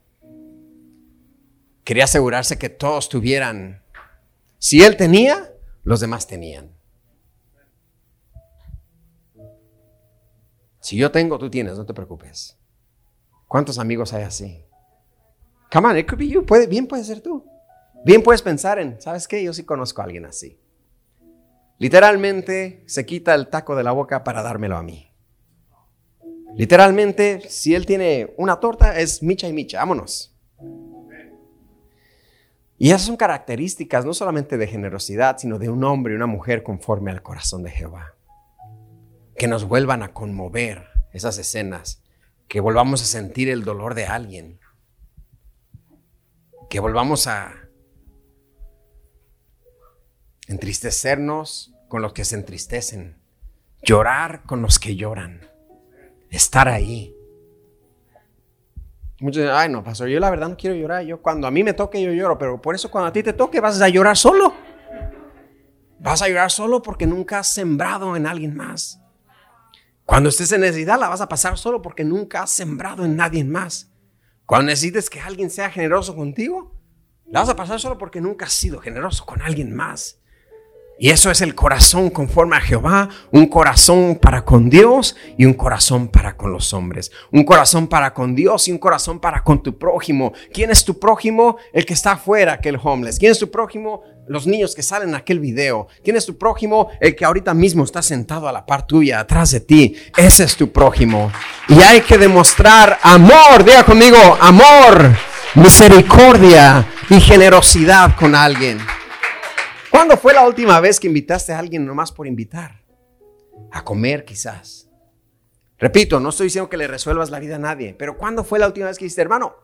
Speaker 2: Quería asegurarse que todos tuvieran. Si él tenía, los demás tenían. Si yo tengo, tú tienes, no te preocupes. ¿Cuántos amigos hay así? Come on, it could be you. Puede, bien puede ser tú. Bien puedes pensar en, ¿sabes qué? Yo sí conozco a alguien así. Literalmente se quita el taco de la boca para dármelo a mí. Literalmente, si él tiene una torta, es micha y micha, vámonos. Y esas son características no solamente de generosidad, sino de un hombre y una mujer conforme al corazón de Jehová. Que nos vuelvan a conmover esas escenas, que volvamos a sentir el dolor de alguien, que volvamos a entristecernos con los que se entristecen, llorar con los que lloran, estar ahí. Muchos dicen, ay no, pastor, yo la verdad no quiero llorar. Yo cuando a mí me toque yo lloro, pero por eso cuando a ti te toque vas a llorar solo. Vas a llorar solo porque nunca has sembrado en alguien más. Cuando estés en necesidad la vas a pasar solo porque nunca has sembrado en nadie más. Cuando necesites que alguien sea generoso contigo, la vas a pasar solo porque nunca has sido generoso con alguien más. Y eso es el corazón conforme a Jehová, un corazón para con Dios y un corazón para con los hombres. Un corazón para con Dios y un corazón para con tu prójimo. ¿Quién es tu prójimo? El que está afuera, aquel homeless. ¿Quién es tu prójimo? Los niños que salen en aquel video. ¿Quién es tu prójimo? El que ahorita mismo está sentado a la par tuya, atrás de ti. Ese es tu prójimo. Y hay que demostrar amor. Diga conmigo, amor, misericordia y generosidad con alguien. ¿Cuándo fue la última vez que invitaste a alguien nomás por invitar? A comer quizás. Repito, no estoy diciendo que le resuelvas la vida a nadie, pero ¿cuándo fue la última vez que dijiste, hermano,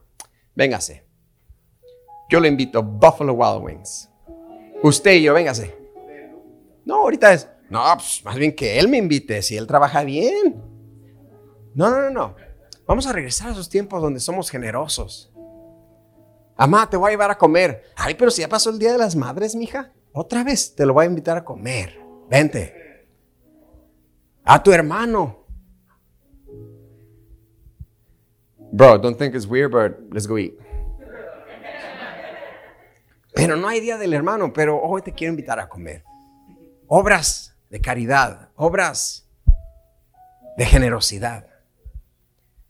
Speaker 2: véngase? Yo le invito Buffalo Wild Wings. Usted y yo, véngase. No, ahorita es, no, pues, más bien que él me invite, si él trabaja bien. No, no, no, no. Vamos a regresar a esos tiempos donde somos generosos. Amá, te voy a llevar a comer. Ay, pero si ya pasó el Día de las Madres, mija. Otra vez te lo voy a invitar a comer. Vente. A tu hermano. Bro, don't think it's weird, but let's go eat. Pero no hay día del hermano, pero hoy te quiero invitar a comer. Obras de caridad, obras de generosidad.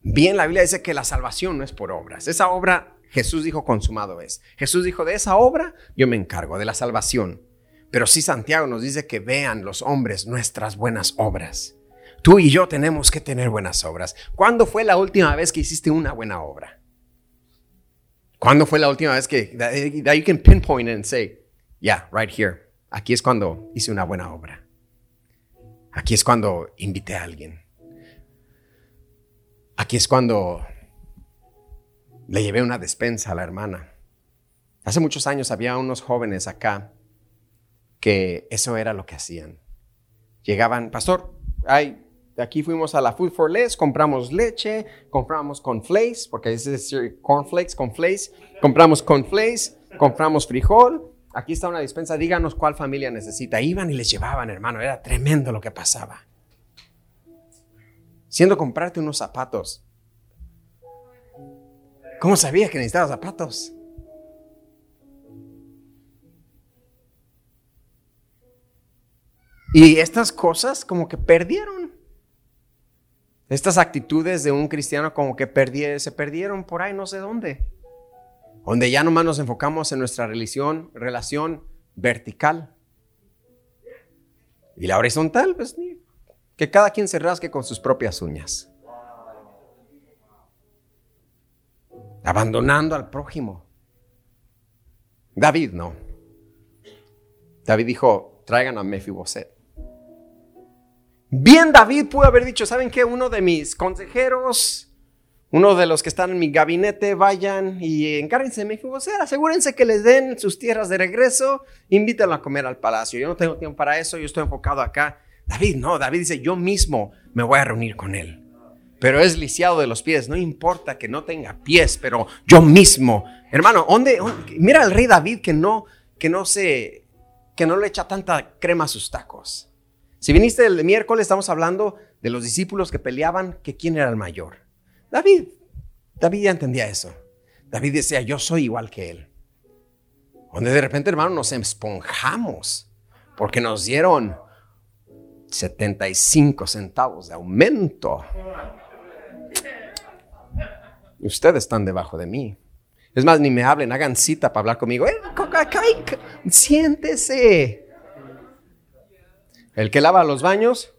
Speaker 2: Bien, la Biblia dice que la salvación no es por obras. Esa obra Jesús dijo, consumado es. Jesús dijo, de esa obra yo me encargo, de la salvación. Pero sí Santiago nos dice que vean los hombres nuestras buenas obras. Tú y yo tenemos que tener buenas obras. ¿Cuándo fue la última vez que hiciste una buena obra? ¿Cuándo fue la última vez que that, you can pinpoint and say, yeah, right here. Aquí es cuando hice una buena obra. Aquí es cuando invité a alguien. Aquí es cuando le llevé una despensa a la hermana. Hace muchos años había unos jóvenes acá que eso era lo que hacían. Llegaban, pastor, ay, aquí fuimos a la Food for Less, compramos leche, compramos cornflakes, porque es cornflakes, cornflakes, compramos cornflakes, compramos frijol. Aquí está una dispensa, díganos cuál familia necesita. Iban y les llevaban, hermano, era tremendo lo que pasaba. Siendo comprarte unos zapatos. ¿Cómo sabía que necesitaba zapatos? Y estas cosas como que perdieron. Estas actitudes de un cristiano como que se perdieron por ahí no sé dónde. Donde ya nomás nos enfocamos en nuestra religión, relación vertical. Y la horizontal, pues que cada quien se rasque con sus propias uñas. Abandonando al prójimo. David no. David dijo, traigan a Mefiboset. Bien David pudo haber dicho, ¿saben qué? Uno de mis consejeros, uno de los que están en mi gabinete, vayan y encárguense de mi asegúrense que les den sus tierras de regreso, invítenlo a comer al palacio. Yo no tengo tiempo para eso, yo estoy enfocado acá. David, no, David dice, yo mismo me voy a reunir con él. Pero es lisiado de los pies, no importa que no tenga pies, pero yo mismo. Hermano, ¿dónde, mira al rey David que no, que no se, que no le echa tanta crema a sus tacos. Si viniste el miércoles, estamos hablando de los discípulos que peleaban, que quién era el mayor. David. David ya entendía eso. David decía, yo soy igual que él. Donde de repente, hermano, nos esponjamos porque nos dieron 75 centavos de aumento. Y ustedes están debajo de mí. Es más, ni me hablen, hagan cita para hablar conmigo. Eh, siéntese. El que lava los baños,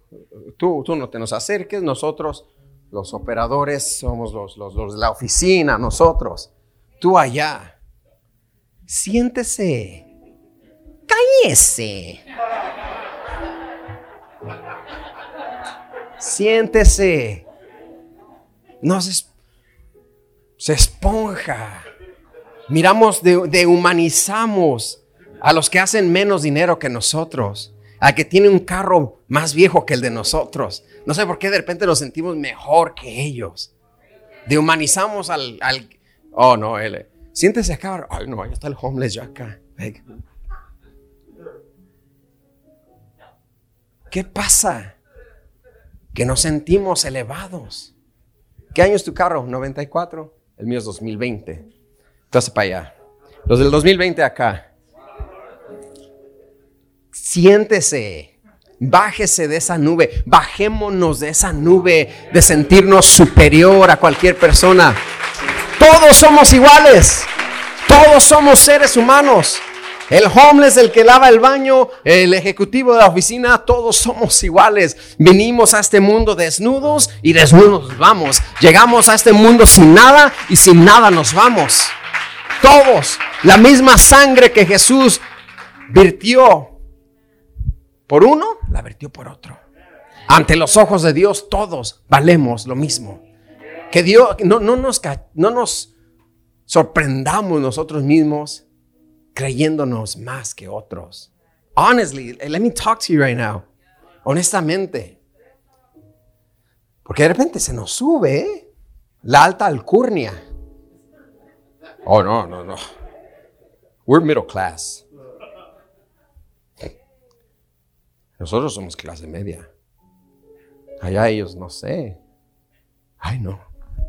Speaker 2: tú, tú no te nos acerques, nosotros, los operadores, somos los, los, los de la oficina, nosotros. Tú allá. Siéntese. Cállese. Siéntese. No se, se esponja. Miramos, de, dehumanizamos a los que hacen menos dinero que nosotros a que tiene un carro más viejo que el de nosotros. No sé por qué de repente nos sentimos mejor que ellos. Dehumanizamos al, oh no, él, siéntese acá, ay no, ahí está el homeless ya acá. ¿Qué pasa? Que nos sentimos elevados. ¿Qué año es tu carro? 94. El mío es 2020. Entonces para allá. Los del 2020 acá. Siéntese. Bájese de esa nube. Bajémonos de esa nube de sentirnos superior a cualquier persona. Todos somos iguales. Todos somos seres humanos. El homeless, el que lava el baño, el ejecutivo de la oficina, todos somos iguales. Vinimos a este mundo desnudos y desnudos vamos. Llegamos a este mundo sin nada y sin nada nos vamos. Todos, la misma sangre que Jesús virtió por uno, la vertió por otro. Ante los ojos de Dios todos valemos lo mismo. Que Dios no, no, nos, no nos sorprendamos nosotros mismos creyéndonos más que otros. Honestly, let me talk to you right now. Honestamente. Porque de repente se nos sube ¿eh? la alta alcurnia. Oh, no, no, no. We're middle class. Nosotros somos clase media. Allá ellos, no sé. Ay, no,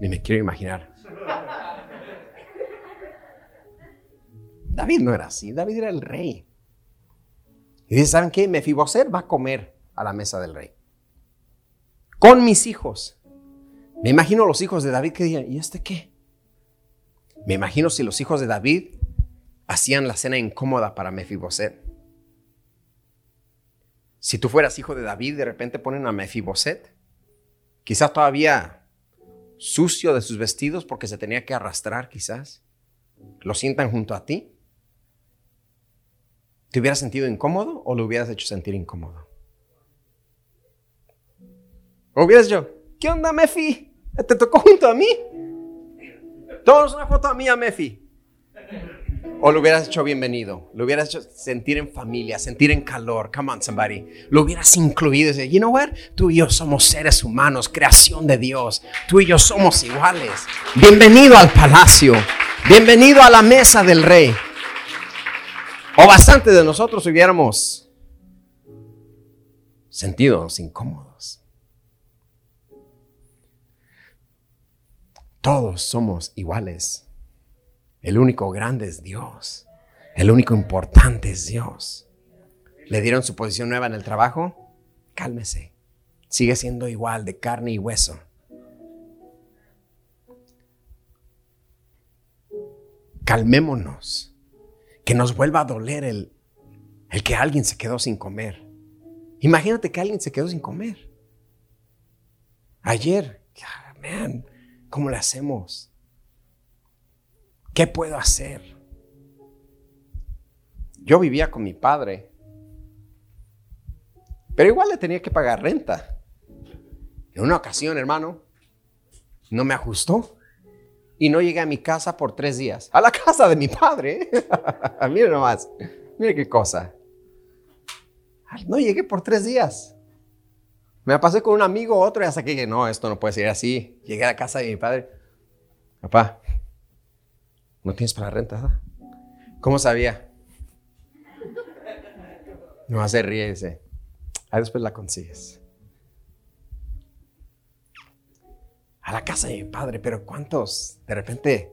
Speaker 2: ni me quiero imaginar. [LAUGHS] David no era así, David era el rey. Y dice, ¿saben qué? Mefiboset va a comer a la mesa del rey. Con mis hijos. Me imagino los hijos de David que dirían, ¿y este qué? Me imagino si los hijos de David hacían la cena incómoda para Mefiboset. Si tú fueras hijo de David, de repente ponen a Mefiboset, quizás todavía sucio de sus vestidos porque se tenía que arrastrar, quizás. Lo sientan junto a ti. ¿Te hubieras sentido incómodo o lo hubieras hecho sentir incómodo? ¿O hubieras yo, ¿qué onda, Mefi? ¿Te tocó junto a mí? Todos una foto a mí, a Mefi. O lo hubieras hecho bienvenido, lo hubieras hecho sentir en familia, sentir en calor. Come on, somebody. Lo hubieras incluido. You know what? Tú y yo somos seres humanos, creación de Dios. Tú y yo somos iguales. Bienvenido al palacio. Bienvenido a la mesa del rey. O bastante de nosotros hubiéramos sentidos incómodos. Todos somos iguales. El único grande es Dios. El único importante es Dios. ¿Le dieron su posición nueva en el trabajo? Cálmese. Sigue siendo igual de carne y hueso. Calmémonos. Que nos vuelva a doler el, el que alguien se quedó sin comer. Imagínate que alguien se quedó sin comer. Ayer, man, ¿cómo le hacemos? ¿Qué puedo hacer? Yo vivía con mi padre, pero igual le tenía que pagar renta. En una ocasión, hermano, no me ajustó y no llegué a mi casa por tres días. A la casa de mi padre. [LAUGHS] Mire nomás, mire qué cosa. No llegué por tres días. Me pasé con un amigo, otro, y hasta que dije, no, esto no puede ser así. Llegué a la casa de mi padre. Papá, ¿No tienes para la renta? ¿Cómo sabía? No hace ríe dice, ahí después la consigues. A la casa de mi padre, pero ¿cuántos de repente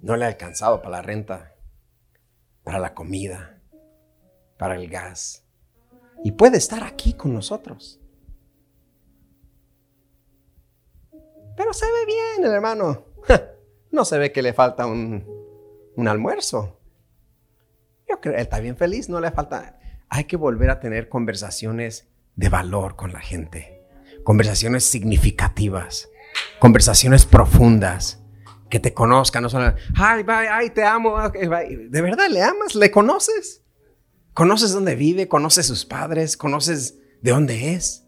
Speaker 2: no le ha alcanzado para la renta, para la comida, para el gas? Y puede estar aquí con nosotros. Pero se ve bien el hermano. No se ve que le falta un, almuerzo. Yo creo, él está bien feliz, no le falta. Hay que volver a tener conversaciones de valor con la gente. Conversaciones significativas. Conversaciones profundas. Que te conozcan, no solo, ay, bye, ay, te amo. ¿De verdad le amas? ¿Le conoces? ¿Conoces dónde vive? ¿Conoces sus padres? ¿Conoces de dónde es?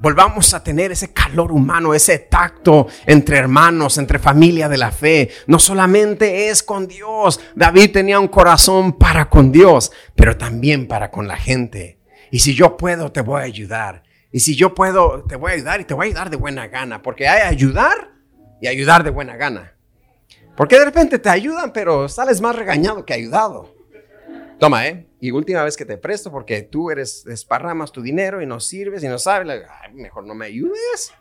Speaker 2: Volvamos a tener ese calor humano, ese tacto entre hermanos, entre familia de la fe. No solamente es con Dios. David tenía un corazón para con Dios, pero también para con la gente. Y si yo puedo, te voy a ayudar. Y si yo puedo, te voy a ayudar y te voy a ayudar de buena gana, porque hay ayudar y ayudar de buena gana. Porque de repente te ayudan, pero sales más regañado que ayudado. Toma, ¿eh? Y última vez que te presto porque tú eres, desparramas tu dinero y no sirves y no sabes, mejor no me ayudes.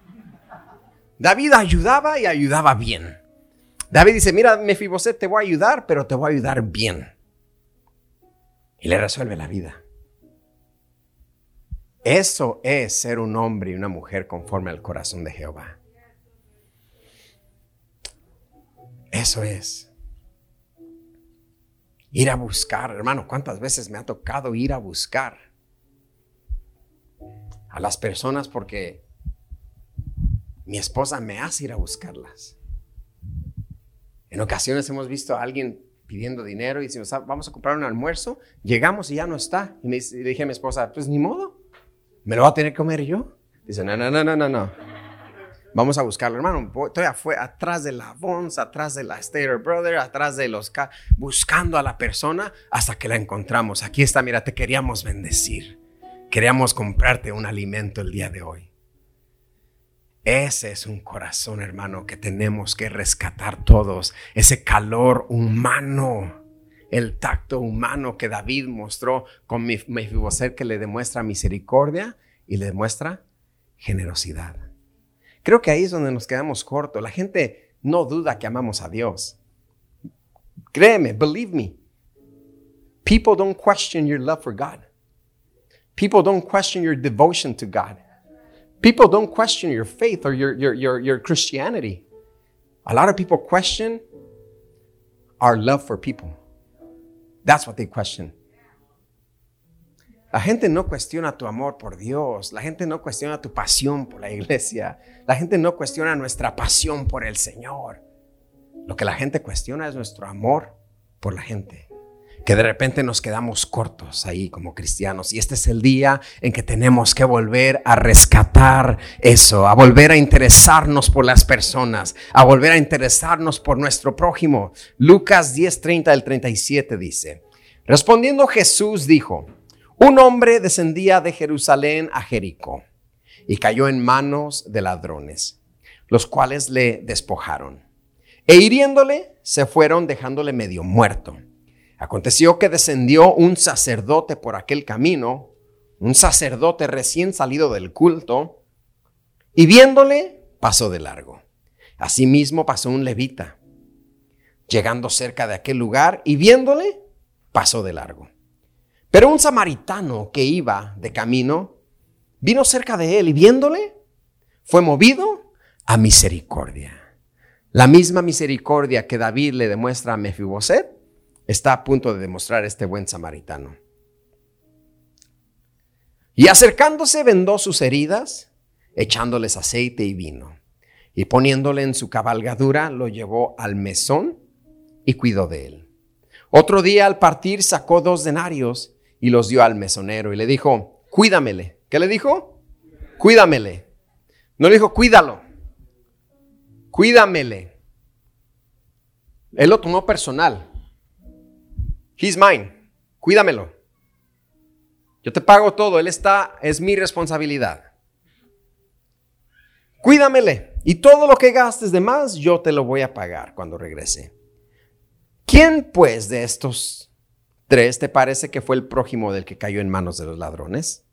Speaker 2: David ayudaba y ayudaba bien. David dice, mira, Mefiboset, te voy a ayudar, pero te voy a ayudar bien. Y le resuelve la vida. Eso es ser un hombre y una mujer conforme al corazón de Jehová. Eso es. Ir a buscar, hermano, ¿cuántas veces me ha tocado ir a buscar a las personas porque mi esposa me hace ir a buscarlas? En ocasiones hemos visto a alguien pidiendo dinero y decimos, ah, vamos a comprar un almuerzo, llegamos y ya no está. Y, me, le dije a mi esposa, pues ni modo, me lo va a tener que comer yo. Dice, no, no, no, no, no, no. Vamos a buscarlo, hermano. Estoy afuera, atrás de la Vons, atrás de la Stater Brother, atrás de los buscando a la persona hasta que la encontramos. Aquí está, mira, te queríamos bendecir. Queríamos comprarte un alimento el día de hoy. Ese es un corazón, hermano, que tenemos que rescatar todos. Ese calor humano, el tacto humano que David mostró con Mefiboset que le demuestra misericordia y le demuestra generosidad. Creo que ahí es donde nos quedamos cortos. La gente no duda que amamos a Dios. Créeme, believe me. People don't question your love for God. People don't question your devotion to God. People don't question your faith or your, your, your, your Christianity. A lot of people question our love for people. That's what they question. La gente no cuestiona tu amor por Dios, la gente no cuestiona tu pasión por la iglesia, la gente no cuestiona nuestra pasión por el Señor. Lo que la gente cuestiona es nuestro amor por la gente que de repente nos quedamos cortos ahí como cristianos. Y este es el día en que tenemos que volver a rescatar eso, a volver a interesarnos por las personas, a volver a interesarnos por nuestro prójimo. Lucas 10:30 del 37 dice, respondiendo Jesús dijo, un hombre descendía de Jerusalén a Jericó y cayó en manos de ladrones, los cuales le despojaron. E hiriéndole, se fueron dejándole medio muerto. Aconteció que descendió un sacerdote por aquel camino, un sacerdote recién salido del culto, y viéndole pasó de largo. Asimismo pasó un levita, llegando cerca de aquel lugar, y viéndole pasó de largo. Pero un samaritano que iba de camino, vino cerca de él y viéndole, fue movido a misericordia. La misma misericordia que David le demuestra a Mefiboset, está a punto de demostrar este buen samaritano. Y acercándose vendó sus heridas, echándoles aceite y vino, y poniéndole en su cabalgadura, lo llevó al mesón y cuidó de él. Otro día al partir sacó dos denarios y los dio al mesonero y le dijo, cuídamele. ¿Qué le dijo? Cuídamele. No le dijo, cuídalo. Cuídamele. Él lo tomó personal. He's mine. Cuídamelo. Yo te pago todo. Él está, es mi responsabilidad. Cuídamele. Y todo lo que gastes de más, yo te lo voy a pagar cuando regrese. ¿Quién pues de estos tres te parece que fue el prójimo del que cayó en manos de los ladrones?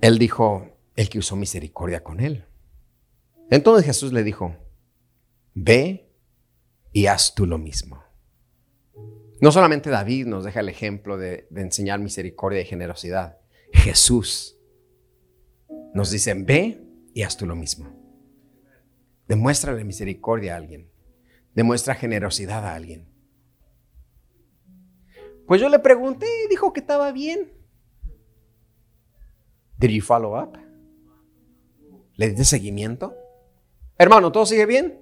Speaker 2: Él dijo, el que usó misericordia con él. Entonces Jesús le dijo, ve y haz tú lo mismo. No solamente David nos deja el ejemplo de, enseñar misericordia y generosidad. Jesús nos dice, ve y haz tú lo mismo. Demuéstrale misericordia a alguien. Demuestra generosidad a alguien. Pues yo le pregunté y dijo que estaba bien. Did you follow up? ¿Le diste seguimiento? Hermano, ¿todo sigue bien?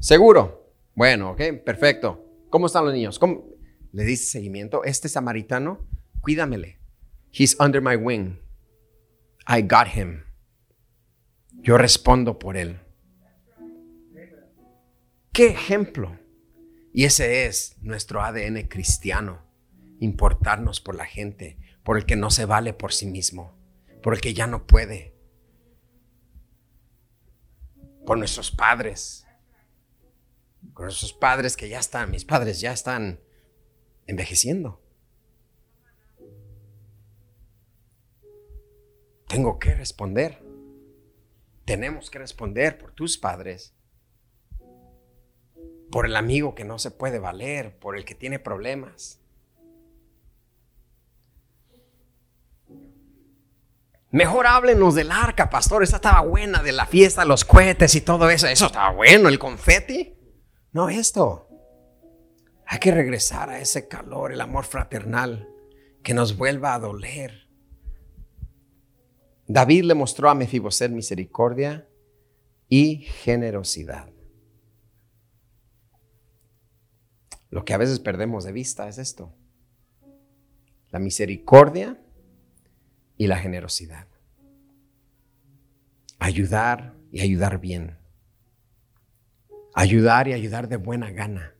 Speaker 2: ¿Seguro? Bueno, ok, perfecto. ¿Cómo están los niños? ¿Cómo? le dice seguimiento, este samaritano, cuídamele. He's under my wing. I got him. Yo respondo por él. ¿Qué ejemplo? Y ese es nuestro ADN cristiano. Importarnos por la gente, por el que no se vale por sí mismo, por el que ya no puede, por nuestros padres, por nuestros padres que ya están, mis padres ya están envejeciendo. Tengo que responder. Tenemos que responder por tus padres, por el amigo que no se puede valer, por el que tiene problemas. Mejor háblenos del arca, pastor. Esa estaba buena, de la fiesta, los cohetes y todo eso. Eso estaba bueno, el confeti. No esto. Hay que regresar a ese calor, el amor fraternal que nos vuelva a doler. David le mostró a Mefiboset misericordia y generosidad. Lo que a veces perdemos de vista es esto. La misericordia y la generosidad. Ayudar y ayudar bien. Ayudar y ayudar de buena gana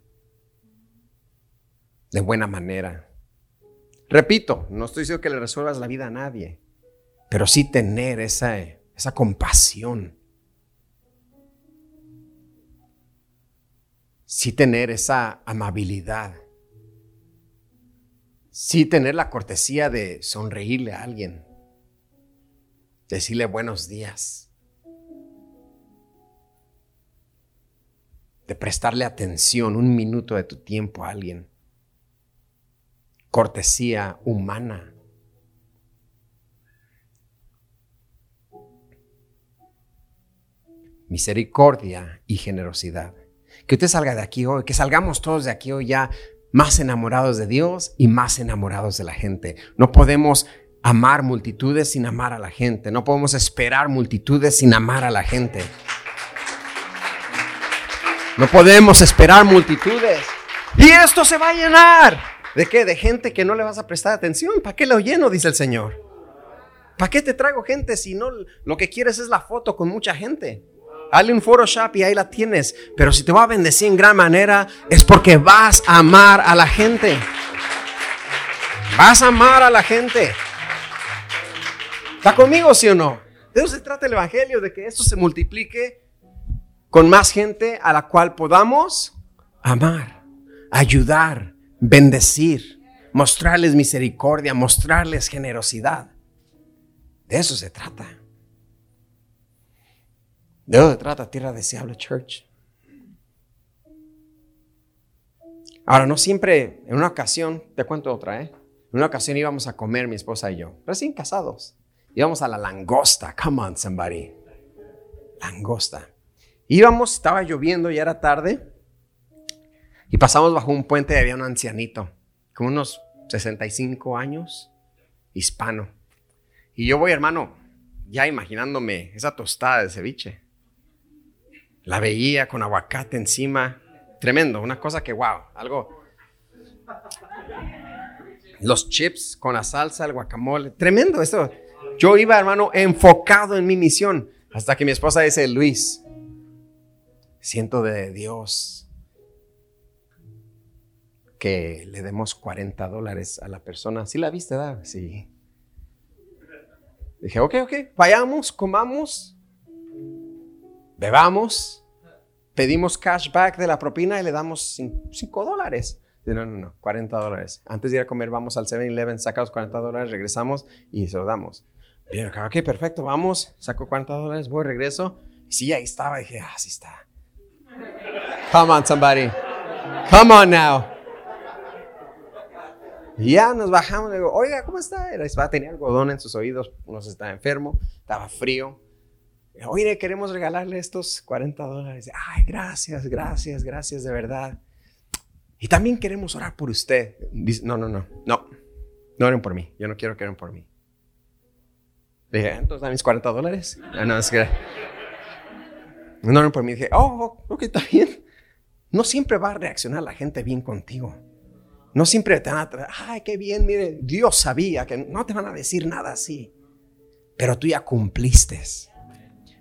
Speaker 2: de buena manera. Repito, no estoy diciendo que le resuelvas la vida a nadie, pero sí tener esa, esa compasión. Sí tener esa amabilidad. Sí tener la cortesía de sonreírle a alguien. Decirle buenos días. De prestarle atención, un minuto de tu tiempo a alguien cortesía humana. Misericordia y generosidad. Que usted salga de aquí hoy, que salgamos todos de aquí hoy ya más enamorados de Dios y más enamorados de la gente. No podemos amar multitudes sin amar a la gente. No podemos esperar multitudes sin amar a la gente. No podemos esperar multitudes. Y esto se va a llenar. ¿De qué? De gente que no le vas a prestar atención. ¿Para qué lo lleno? Dice el Señor. ¿Para qué te traigo gente si no lo que quieres es la foto con mucha gente? Hazle un Photoshop y ahí la tienes. Pero si te va a bendecir en gran manera es porque vas a amar a la gente. Vas a amar a la gente. ¿Está conmigo, sí o no? De eso se trata el Evangelio, de que esto se multiplique con más gente a la cual podamos amar, ayudar, bendecir, mostrarles misericordia, mostrarles generosidad. De eso se trata. ¿De dónde trata Tierra Deseable Church? Ahora, no siempre, en una ocasión, te cuento otra, ¿eh? En una ocasión íbamos a comer mi esposa y yo, recién casados. Íbamos a la langosta, come on somebody. Langosta. Íbamos, estaba lloviendo, ya era tarde, y pasamos bajo un puente y había un ancianito, con unos 65 años, hispano. Y yo voy, hermano, ya imaginándome esa tostada de ceviche. La veía con aguacate encima. Tremendo, una cosa que, wow, algo. Los chips con la salsa, el guacamole. Tremendo esto. Yo iba, hermano, enfocado en mi misión. Hasta que mi esposa dice, Luis, siento de Dios que le demos 40 dólares a la persona. ¿Sí la viste, da? Sí. Dije, ok, ok, vayamos, comamos bebamos, pedimos cashback de la propina y le damos 5 dólares. No, no, no, 40 dólares. Antes de ir a comer, vamos al 7-Eleven, sacamos 40 dólares, regresamos y se lo damos. Bien, ok, perfecto, vamos, saco 40 dólares, voy, regreso. Y sí, ahí estaba, dije, ah, sí está. Come on, somebody. Come on now. Y ya nos bajamos, le digo, oiga, ¿cómo está? Tenía algodón en sus oídos, no se estaba enfermo, estaba frío. Oye, queremos regalarle estos 40 dólares. Ay, gracias, gracias, gracias de verdad. Y también queremos orar por usted. Dice, no, no, no, no. No oren por mí. Yo no quiero que oren por mí. Dije, entonces dame mis 40 dólares. Ah, no, es que. No por mí. Dije, oh, ok, está bien. No siempre va a reaccionar la gente bien contigo. No siempre te van a traer, ay, qué bien, mire, Dios sabía que no te van a decir nada así. Pero tú ya cumpliste.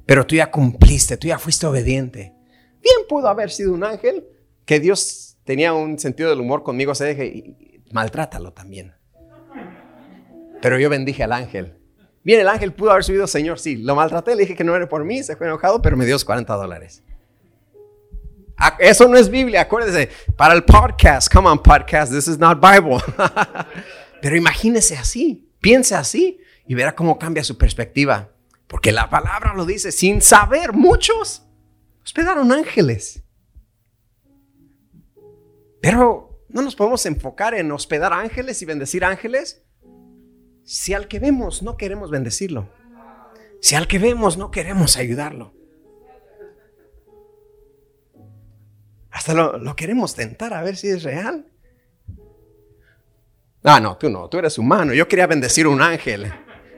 Speaker 2: Pero tú ya cumpliste, tú ya fuiste obediente. Bien pudo haber sido un ángel que Dios tenía un sentido del humor conmigo, se deje y maltrátalo también. Pero yo bendije al ángel. Bien, el ángel pudo haber subido, Señor, sí, lo maltraté, le dije que no era por mí, se fue enojado, pero me dio 40 dólares. Eso no es Biblia, acuérdese, para el podcast, come on podcast, this is not Bible. [LAUGHS] pero imagínese así, piense así y verá cómo cambia su perspectiva. Porque la palabra lo dice, sin saber, muchos hospedaron ángeles. Pero no nos podemos enfocar en hospedar ángeles y bendecir ángeles si al que vemos no queremos bendecirlo. Si al que vemos no queremos ayudarlo. Hasta lo, lo, queremos tentar a ver si es real. Ah, no, tú no, tú eres humano. Yo quería bendecir un ángel.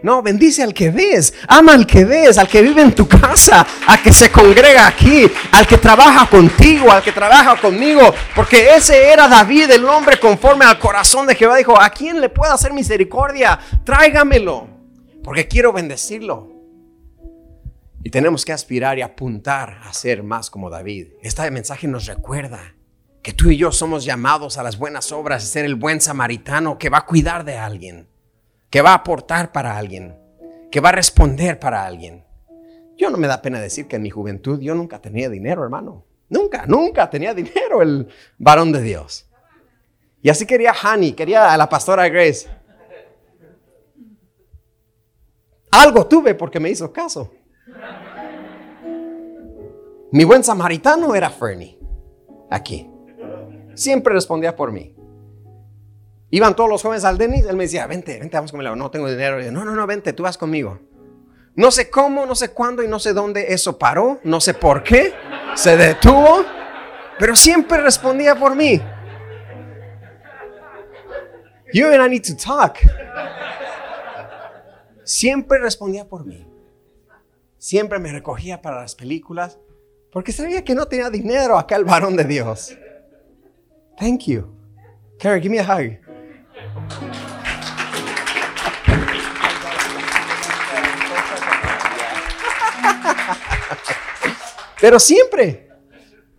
Speaker 2: No, bendice al que ves, ama al que ves, al que vive en tu casa, al que se congrega aquí, al que trabaja contigo, al que trabaja conmigo, porque ese era David, el hombre conforme al corazón de Jehová. Dijo, ¿a quién le puedo hacer misericordia? Tráigamelo, porque quiero bendecirlo. Y tenemos que aspirar y apuntar a ser más como David. Este mensaje nos recuerda que tú y yo somos llamados a las buenas obras, a ser el buen samaritano que va a cuidar de alguien que va a aportar para alguien, que va a responder para alguien. Yo no me da pena decir que en mi juventud yo nunca tenía dinero, hermano. Nunca, nunca tenía dinero el varón de Dios. Y así quería Hani, quería a la pastora Grace. Algo tuve porque me hizo caso. Mi buen samaritano era Fernie, aquí. Siempre respondía por mí. Iban todos los jóvenes al Denis, él me decía, vente, vente, vamos conmigo. No tengo dinero. no, no, no, vente, tú vas conmigo. No sé cómo, no sé cuándo y no sé dónde eso paró, no sé por qué, se detuvo, pero siempre respondía por mí. You and I need to talk. Siempre respondía por mí. Siempre me recogía para las películas porque sabía que no tenía dinero acá el varón de Dios. Thank you. Carrie, give me a hug. Pero siempre.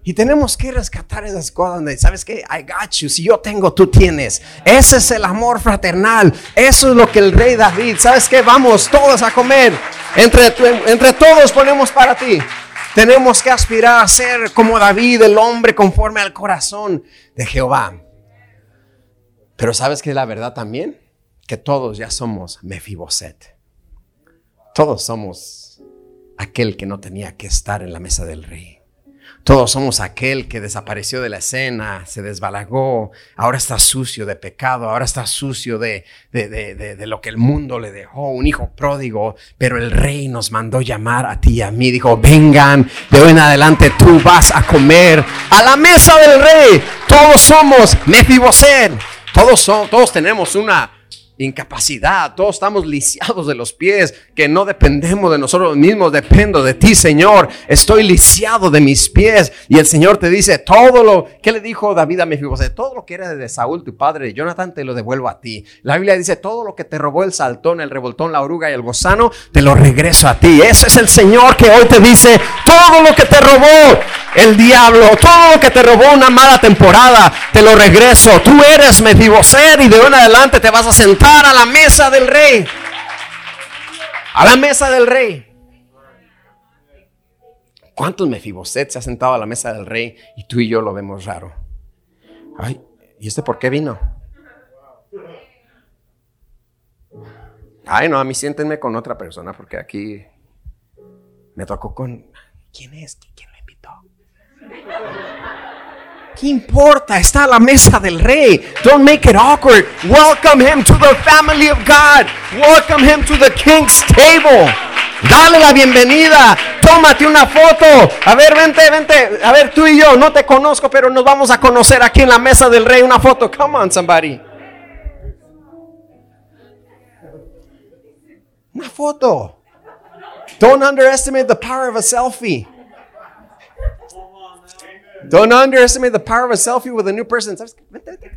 Speaker 2: Y tenemos que rescatar esas cosas donde, ¿sabes qué? I got you. Si yo tengo, tú tienes. Ese es el amor fraternal. Eso es lo que el rey David, ¿sabes qué? Vamos todos a comer. Entre, entre todos ponemos para ti. Tenemos que aspirar a ser como David, el hombre conforme al corazón de Jehová. Pero ¿sabes qué es la verdad también? Que todos ya somos Mefiboset. Todos somos aquel que no tenía que estar en la mesa del rey. Todos somos aquel que desapareció de la escena, se desbalagó, ahora está sucio de pecado, ahora está sucio de, de, de, de, lo que el mundo le dejó, un hijo pródigo, pero el rey nos mandó llamar a ti y a mí, dijo, vengan, de hoy en adelante tú vas a comer a la mesa del rey. Todos somos Mefiboset, todos, son, todos tenemos una incapacidad, todos estamos lisiados de los pies, que no dependemos de nosotros mismos, dependo de ti, Señor. Estoy lisiado de mis pies. Y el Señor te dice, todo lo que le dijo David a Mefibosé, todo lo que era de Saúl, tu padre, Jonathan, te lo devuelvo a ti. La Biblia dice, todo lo que te robó el saltón, el revoltón, la oruga y el gozano, te lo regreso a ti. Ese es el Señor que hoy te dice, todo lo que te robó el diablo, todo lo que te robó una mala temporada, te lo regreso. Tú eres Mefiboset y de hoy en adelante te vas a sentar a la mesa del rey. A la mesa del rey. ¿Cuántos Mefiboset se ha sentado a la mesa del rey y tú y yo lo vemos raro? Ay, ¿y este por qué vino? Ay, no, a mí siéntenme con otra persona porque aquí me tocó con... ¿Quién es? ¿Quién? ¿Qué importa? Está a la mesa del rey. Don't make it awkward. Welcome him to the family of God. Welcome him to the king's table. Dale la bienvenida. Tómate una foto. A ver, vente, vente. A ver, tú y yo, no te conozco, pero nos vamos a conocer aquí en la mesa del rey. Una foto. Come on, somebody. Una foto. Don't underestimate the power of a selfie. Don't underestimate the power of a selfie with a new person. ¿Sabes? Vente, vente.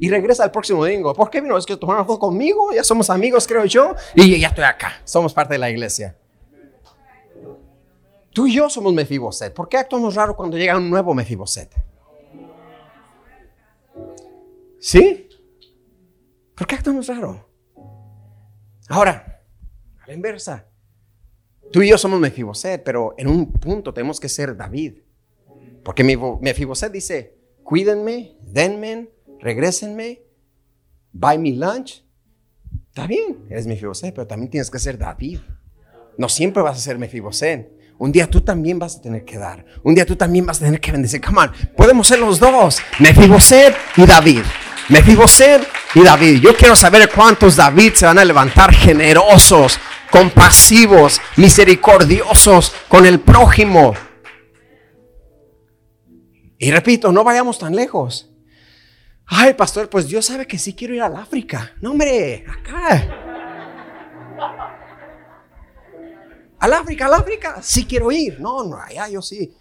Speaker 2: Y regresa el próximo domingo. ¿Por qué vino? Es que tomar una foto conmigo. Ya somos amigos, creo yo. Y ya estoy acá. Somos parte de la iglesia. Tú y yo somos Mefiboset. ¿Por qué actuamos raro cuando llega un nuevo Mefiboset? ¿Sí? ¿Por qué actuamos raro? Ahora, a la inversa. Tú y yo somos Mefiboset, pero en un punto tenemos que ser David. Porque Mefiboset dice, cuídenme, denme, regrésenme, buy me lunch. Está bien, eres Mefiboset, pero también tienes que ser David. No siempre vas a ser Mefiboset. Un día tú también vas a tener que dar. Un día tú también vas a tener que bendecir. Come on, podemos ser los dos. Mefiboset y David. Mefiboset y David. Yo quiero saber cuántos David se van a levantar generosos, compasivos, misericordiosos con el prójimo. Y repito, no vayamos tan lejos. Ay, pastor, pues Dios sabe que sí quiero ir al África. No, hombre, acá. Al África, al África, sí quiero ir. No, no, allá yo sí.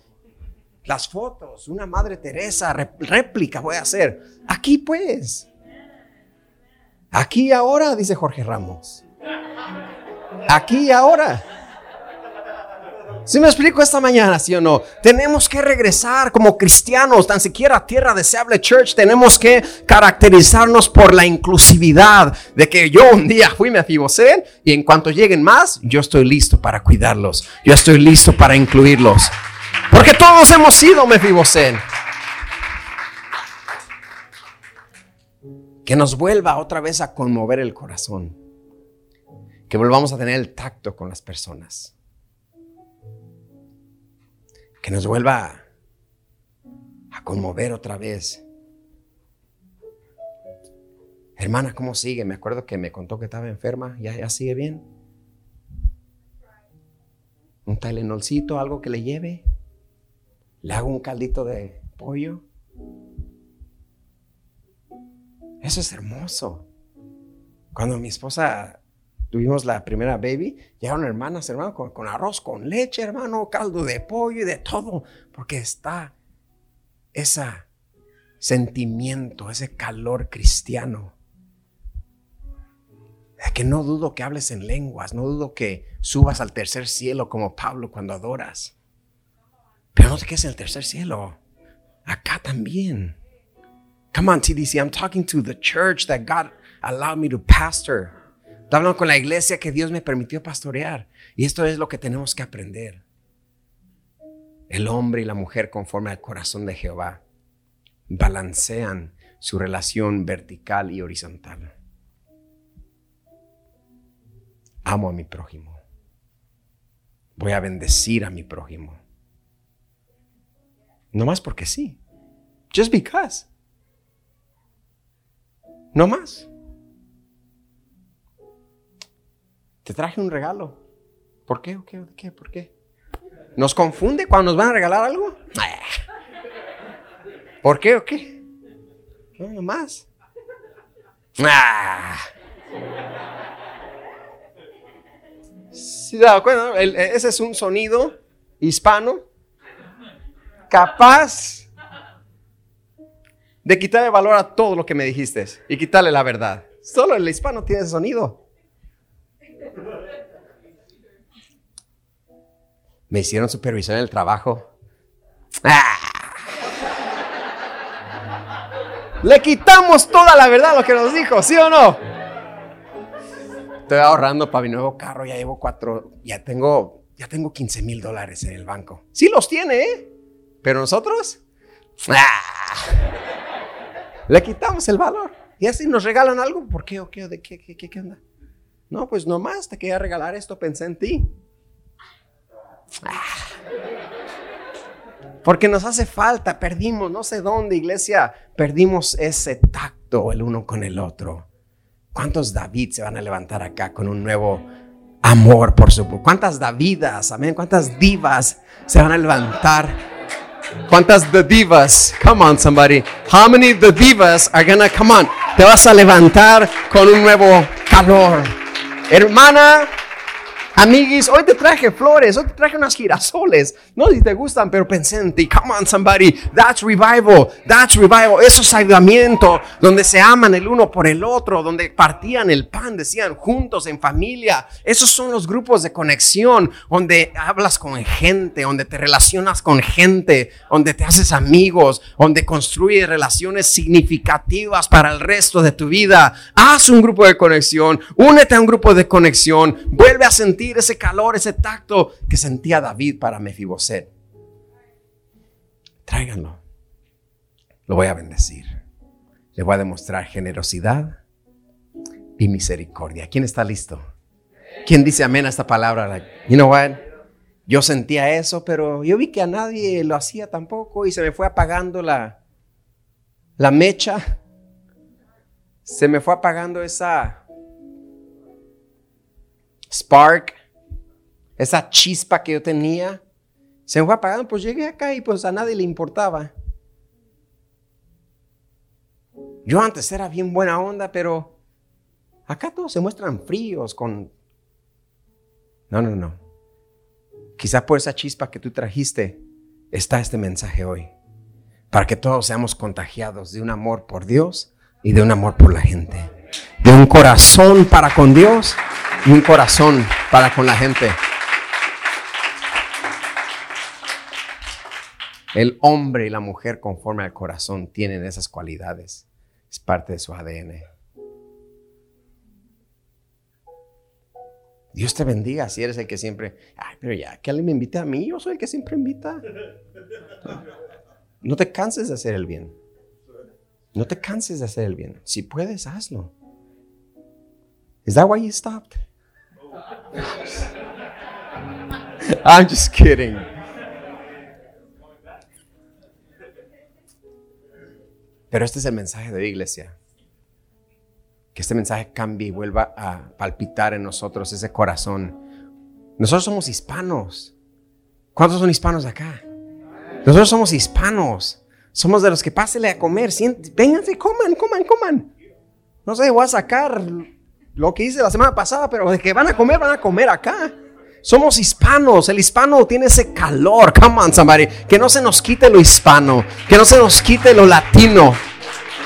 Speaker 2: Las fotos, una Madre Teresa, réplica voy a hacer. Aquí pues. Aquí ahora, dice Jorge Ramos. Aquí ahora. Si me explico esta mañana, sí o no? Tenemos que regresar como cristianos, tan siquiera a Tierra Deseable Church, tenemos que caracterizarnos por la inclusividad de que yo un día fui me Mefiboset y en cuanto lleguen más, yo estoy listo para cuidarlos. Yo estoy listo para incluirlos. Porque todos hemos sido Mefiboset. Que nos vuelva otra vez a conmover el corazón. Que volvamos a tener el tacto con las personas que nos vuelva a conmover otra vez. Hermana, ¿cómo sigue? Me acuerdo que me contó que estaba enferma. ¿Ya, ya sigue bien? Un talenolcito, algo que le lleve. Le hago un caldito de pollo. Eso es hermoso. Cuando mi esposa tuvimos la primera baby, llegaron hermanas, hermano, con, arroz, con leche, hermano, caldo de pollo y de todo, porque está ese sentimiento, ese calor cristiano. Que no dudo que hables en lenguas, no dudo que subas al tercer cielo como Pablo cuando adoras. Pero no te quedes en el tercer cielo. Acá también. Come on, TDC, I'm talking to the church that God allowed me to pastor. Estoy hablando con la iglesia que Dios me permitió pastorear. Y esto es lo que tenemos que aprender. El hombre y la mujer conforme al corazón de Jehová balancean su relación vertical y horizontal. Amo a mi prójimo. Voy a bendecir a mi prójimo. No más porque sí. Just because. No más. Te traje un regalo. ¿Por qué? ¿Qué? ¿Qué? ¿Por qué? ¿Nos confunde cuando nos van a regalar algo? ¿Por qué o qué? No, no más. Ah. ¿Sí ese es un sonido hispano capaz de quitarle valor a todo lo que me dijiste y quitarle la verdad. Solo el hispano tiene ese sonido. Me hicieron supervisión en el trabajo. ¡Ah! Le quitamos toda la verdad lo que nos dijo, ¿sí o no? Estoy ahorrando para mi nuevo carro, ya llevo cuatro, ya tengo, ya tengo 15 mil dólares en el banco. Sí los tiene, ¿eh? Pero nosotros, ¡ah! le quitamos el valor. Y así nos regalan algo, ¿por qué o qué? ¿De qué, qué, qué onda? No, pues nomás te quería regalar esto, pensé en ti. Porque nos hace falta, perdimos, no sé dónde, iglesia, perdimos ese tacto el uno con el otro. ¿Cuántos David se van a levantar acá con un nuevo amor por su... ¿Cuántas Davidas, amén? ¿Cuántas divas se van a levantar? ¿Cuántas the divas? Come on, somebody. How many the divas are gonna come on? Te vas a levantar con un nuevo calor. Hermana, Amiguis, hoy te traje flores, hoy te traje unas girasoles. No si te gustan, pero pensé en ti. Come on, somebody. That's revival. That's revival. Eso es avivamiento. Donde se aman el uno por el otro. Donde partían el pan, decían juntos, en familia. Esos son los grupos de conexión. Donde hablas con gente. Donde te relacionas con gente. Donde te haces amigos. Donde construyes relaciones significativas para el resto de tu vida. Haz un grupo de conexión. Únete a un grupo de conexión. Vuelve a sentir ese calor, ese tacto que sentía David para Mefiboset. Tráiganlo. Lo voy a bendecir. Le voy a demostrar generosidad y misericordia. ¿Quién está listo? ¿Quién dice amén a esta palabra? You know what? Yo sentía eso, pero yo vi que a nadie lo hacía tampoco y se me fue apagando la, la mecha. Se me fue apagando esa spark, esa chispa que yo tenía, se me fue apagando, pues llegué acá y pues a nadie le importaba. Yo antes era bien buena onda, pero acá todos se muestran fríos con... No, no, no. Quizá por esa chispa que tú trajiste está este mensaje hoy. Para que todos seamos contagiados de un amor por Dios y de un amor por la gente. De un corazón para con Dios y un corazón para con la gente. El hombre y la mujer conforme al corazón tienen esas cualidades. Es parte de su ADN. Dios te bendiga si eres el que siempre, ay, pero ya, que alguien me invite a mí, yo soy el que siempre invita. No te canses de hacer el bien. No te canses de hacer el bien. Si puedes, hazlo. Is that why you stopped? [LAUGHS] I'm just kidding. Pero este es el mensaje de la iglesia. Que este mensaje cambie y vuelva a palpitar en nosotros ese corazón. Nosotros somos hispanos. ¿Cuántos son hispanos acá? Nosotros somos hispanos. Somos de los que pásele a comer. Vénganse, coman, coman, coman. no sé, voy a sacar lo que hice la semana pasada, pero de que van a comer, van a comer acá. Somos hispanos, el hispano tiene ese calor, come on somebody, que no se nos quite lo hispano, que no se nos quite lo latino,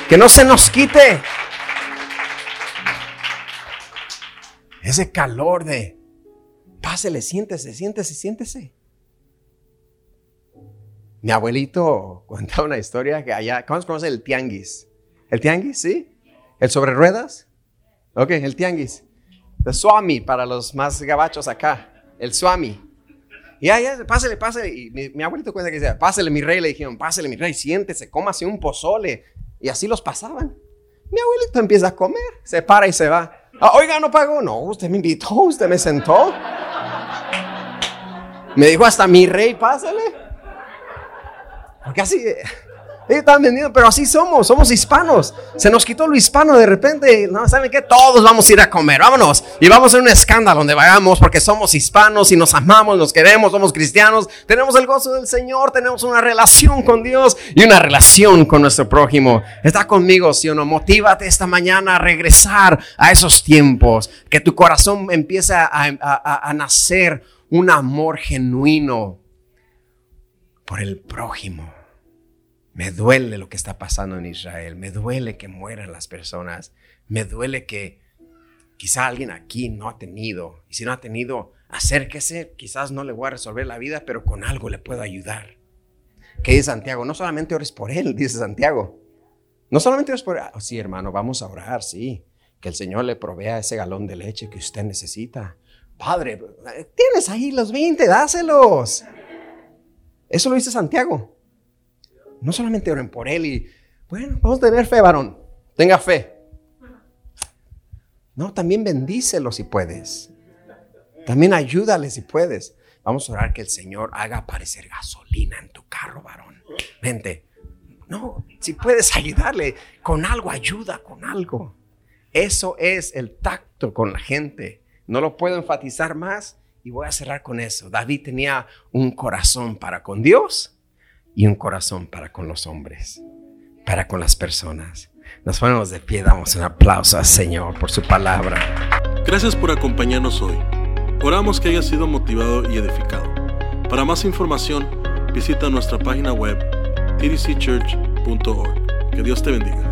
Speaker 2: que no se nos quite ese calor de, pásele, siéntese, siéntese, siéntese. Mi abuelito [LAUGHS] contaba una historia que allá, ¿cómo se conoce el tianguis? ¿El tianguis, sí? ¿El sobre ruedas? Ok, el tianguis. El swami para los más gabachos acá. El swami. Y ya, pásele, pásele. Y mi, abuelito cuenta que decía, pásele mi rey. Le dijeron, pásele mi rey, siéntese, cómase un pozole. Y así los pasaban. Mi abuelito empieza a comer, se para y se va. Ah, oiga, no pagó. No, usted me invitó, usted me sentó. Me dijo hasta mi rey, pásale. Porque así, estaban vendiendo, pero así somos, somos hispanos. Se nos quitó lo hispano de repente. No, ¿saben qué? Todos vamos a ir a comer, vámonos. Y vamos a un escándalo donde vayamos porque somos hispanos y nos amamos, nos queremos, somos cristianos. Tenemos el gozo del Señor, tenemos una relación con Dios y una relación con nuestro prójimo. Está conmigo, si o no. Motívate esta mañana a regresar a esos tiempos. Que tu corazón empiece a nacer un amor genuino por el prójimo. Me duele lo que está pasando en Israel, me duele que mueran las personas, me duele que quizá alguien aquí no ha tenido, y si no ha tenido, acérquese, quizás no le voy a resolver la vida, pero con algo le puedo ayudar. ¿Qué dice Santiago? No solamente ores por él, dice Santiago. No solamente ores por él. Oh, sí, hermano, vamos a orar, sí. Que el Señor le provea ese galón de leche que usted necesita. Padre, tienes ahí los 20, dáselos. Eso lo dice Santiago. No solamente oren por él y, bueno, vamos a tener fe, varón. Tenga fe. No, también bendícelo si puedes. También ayúdale si puedes. Vamos a orar que el Señor haga aparecer gasolina en tu carro, varón. Vente. No, si puedes ayudarle con algo, ayuda con algo. Eso es el tacto con la gente. No lo puedo enfatizar más y voy a cerrar con eso. David tenía un corazón para con Dios y un corazón para con los hombres, para con las personas. Nos ponemos de pie, damos un aplauso al Señor por su palabra.
Speaker 1: Gracias por acompañarnos hoy. Oramos que haya sido motivado y edificado. Para más información, visita nuestra página web tdcchurch.org. Que Dios te bendiga.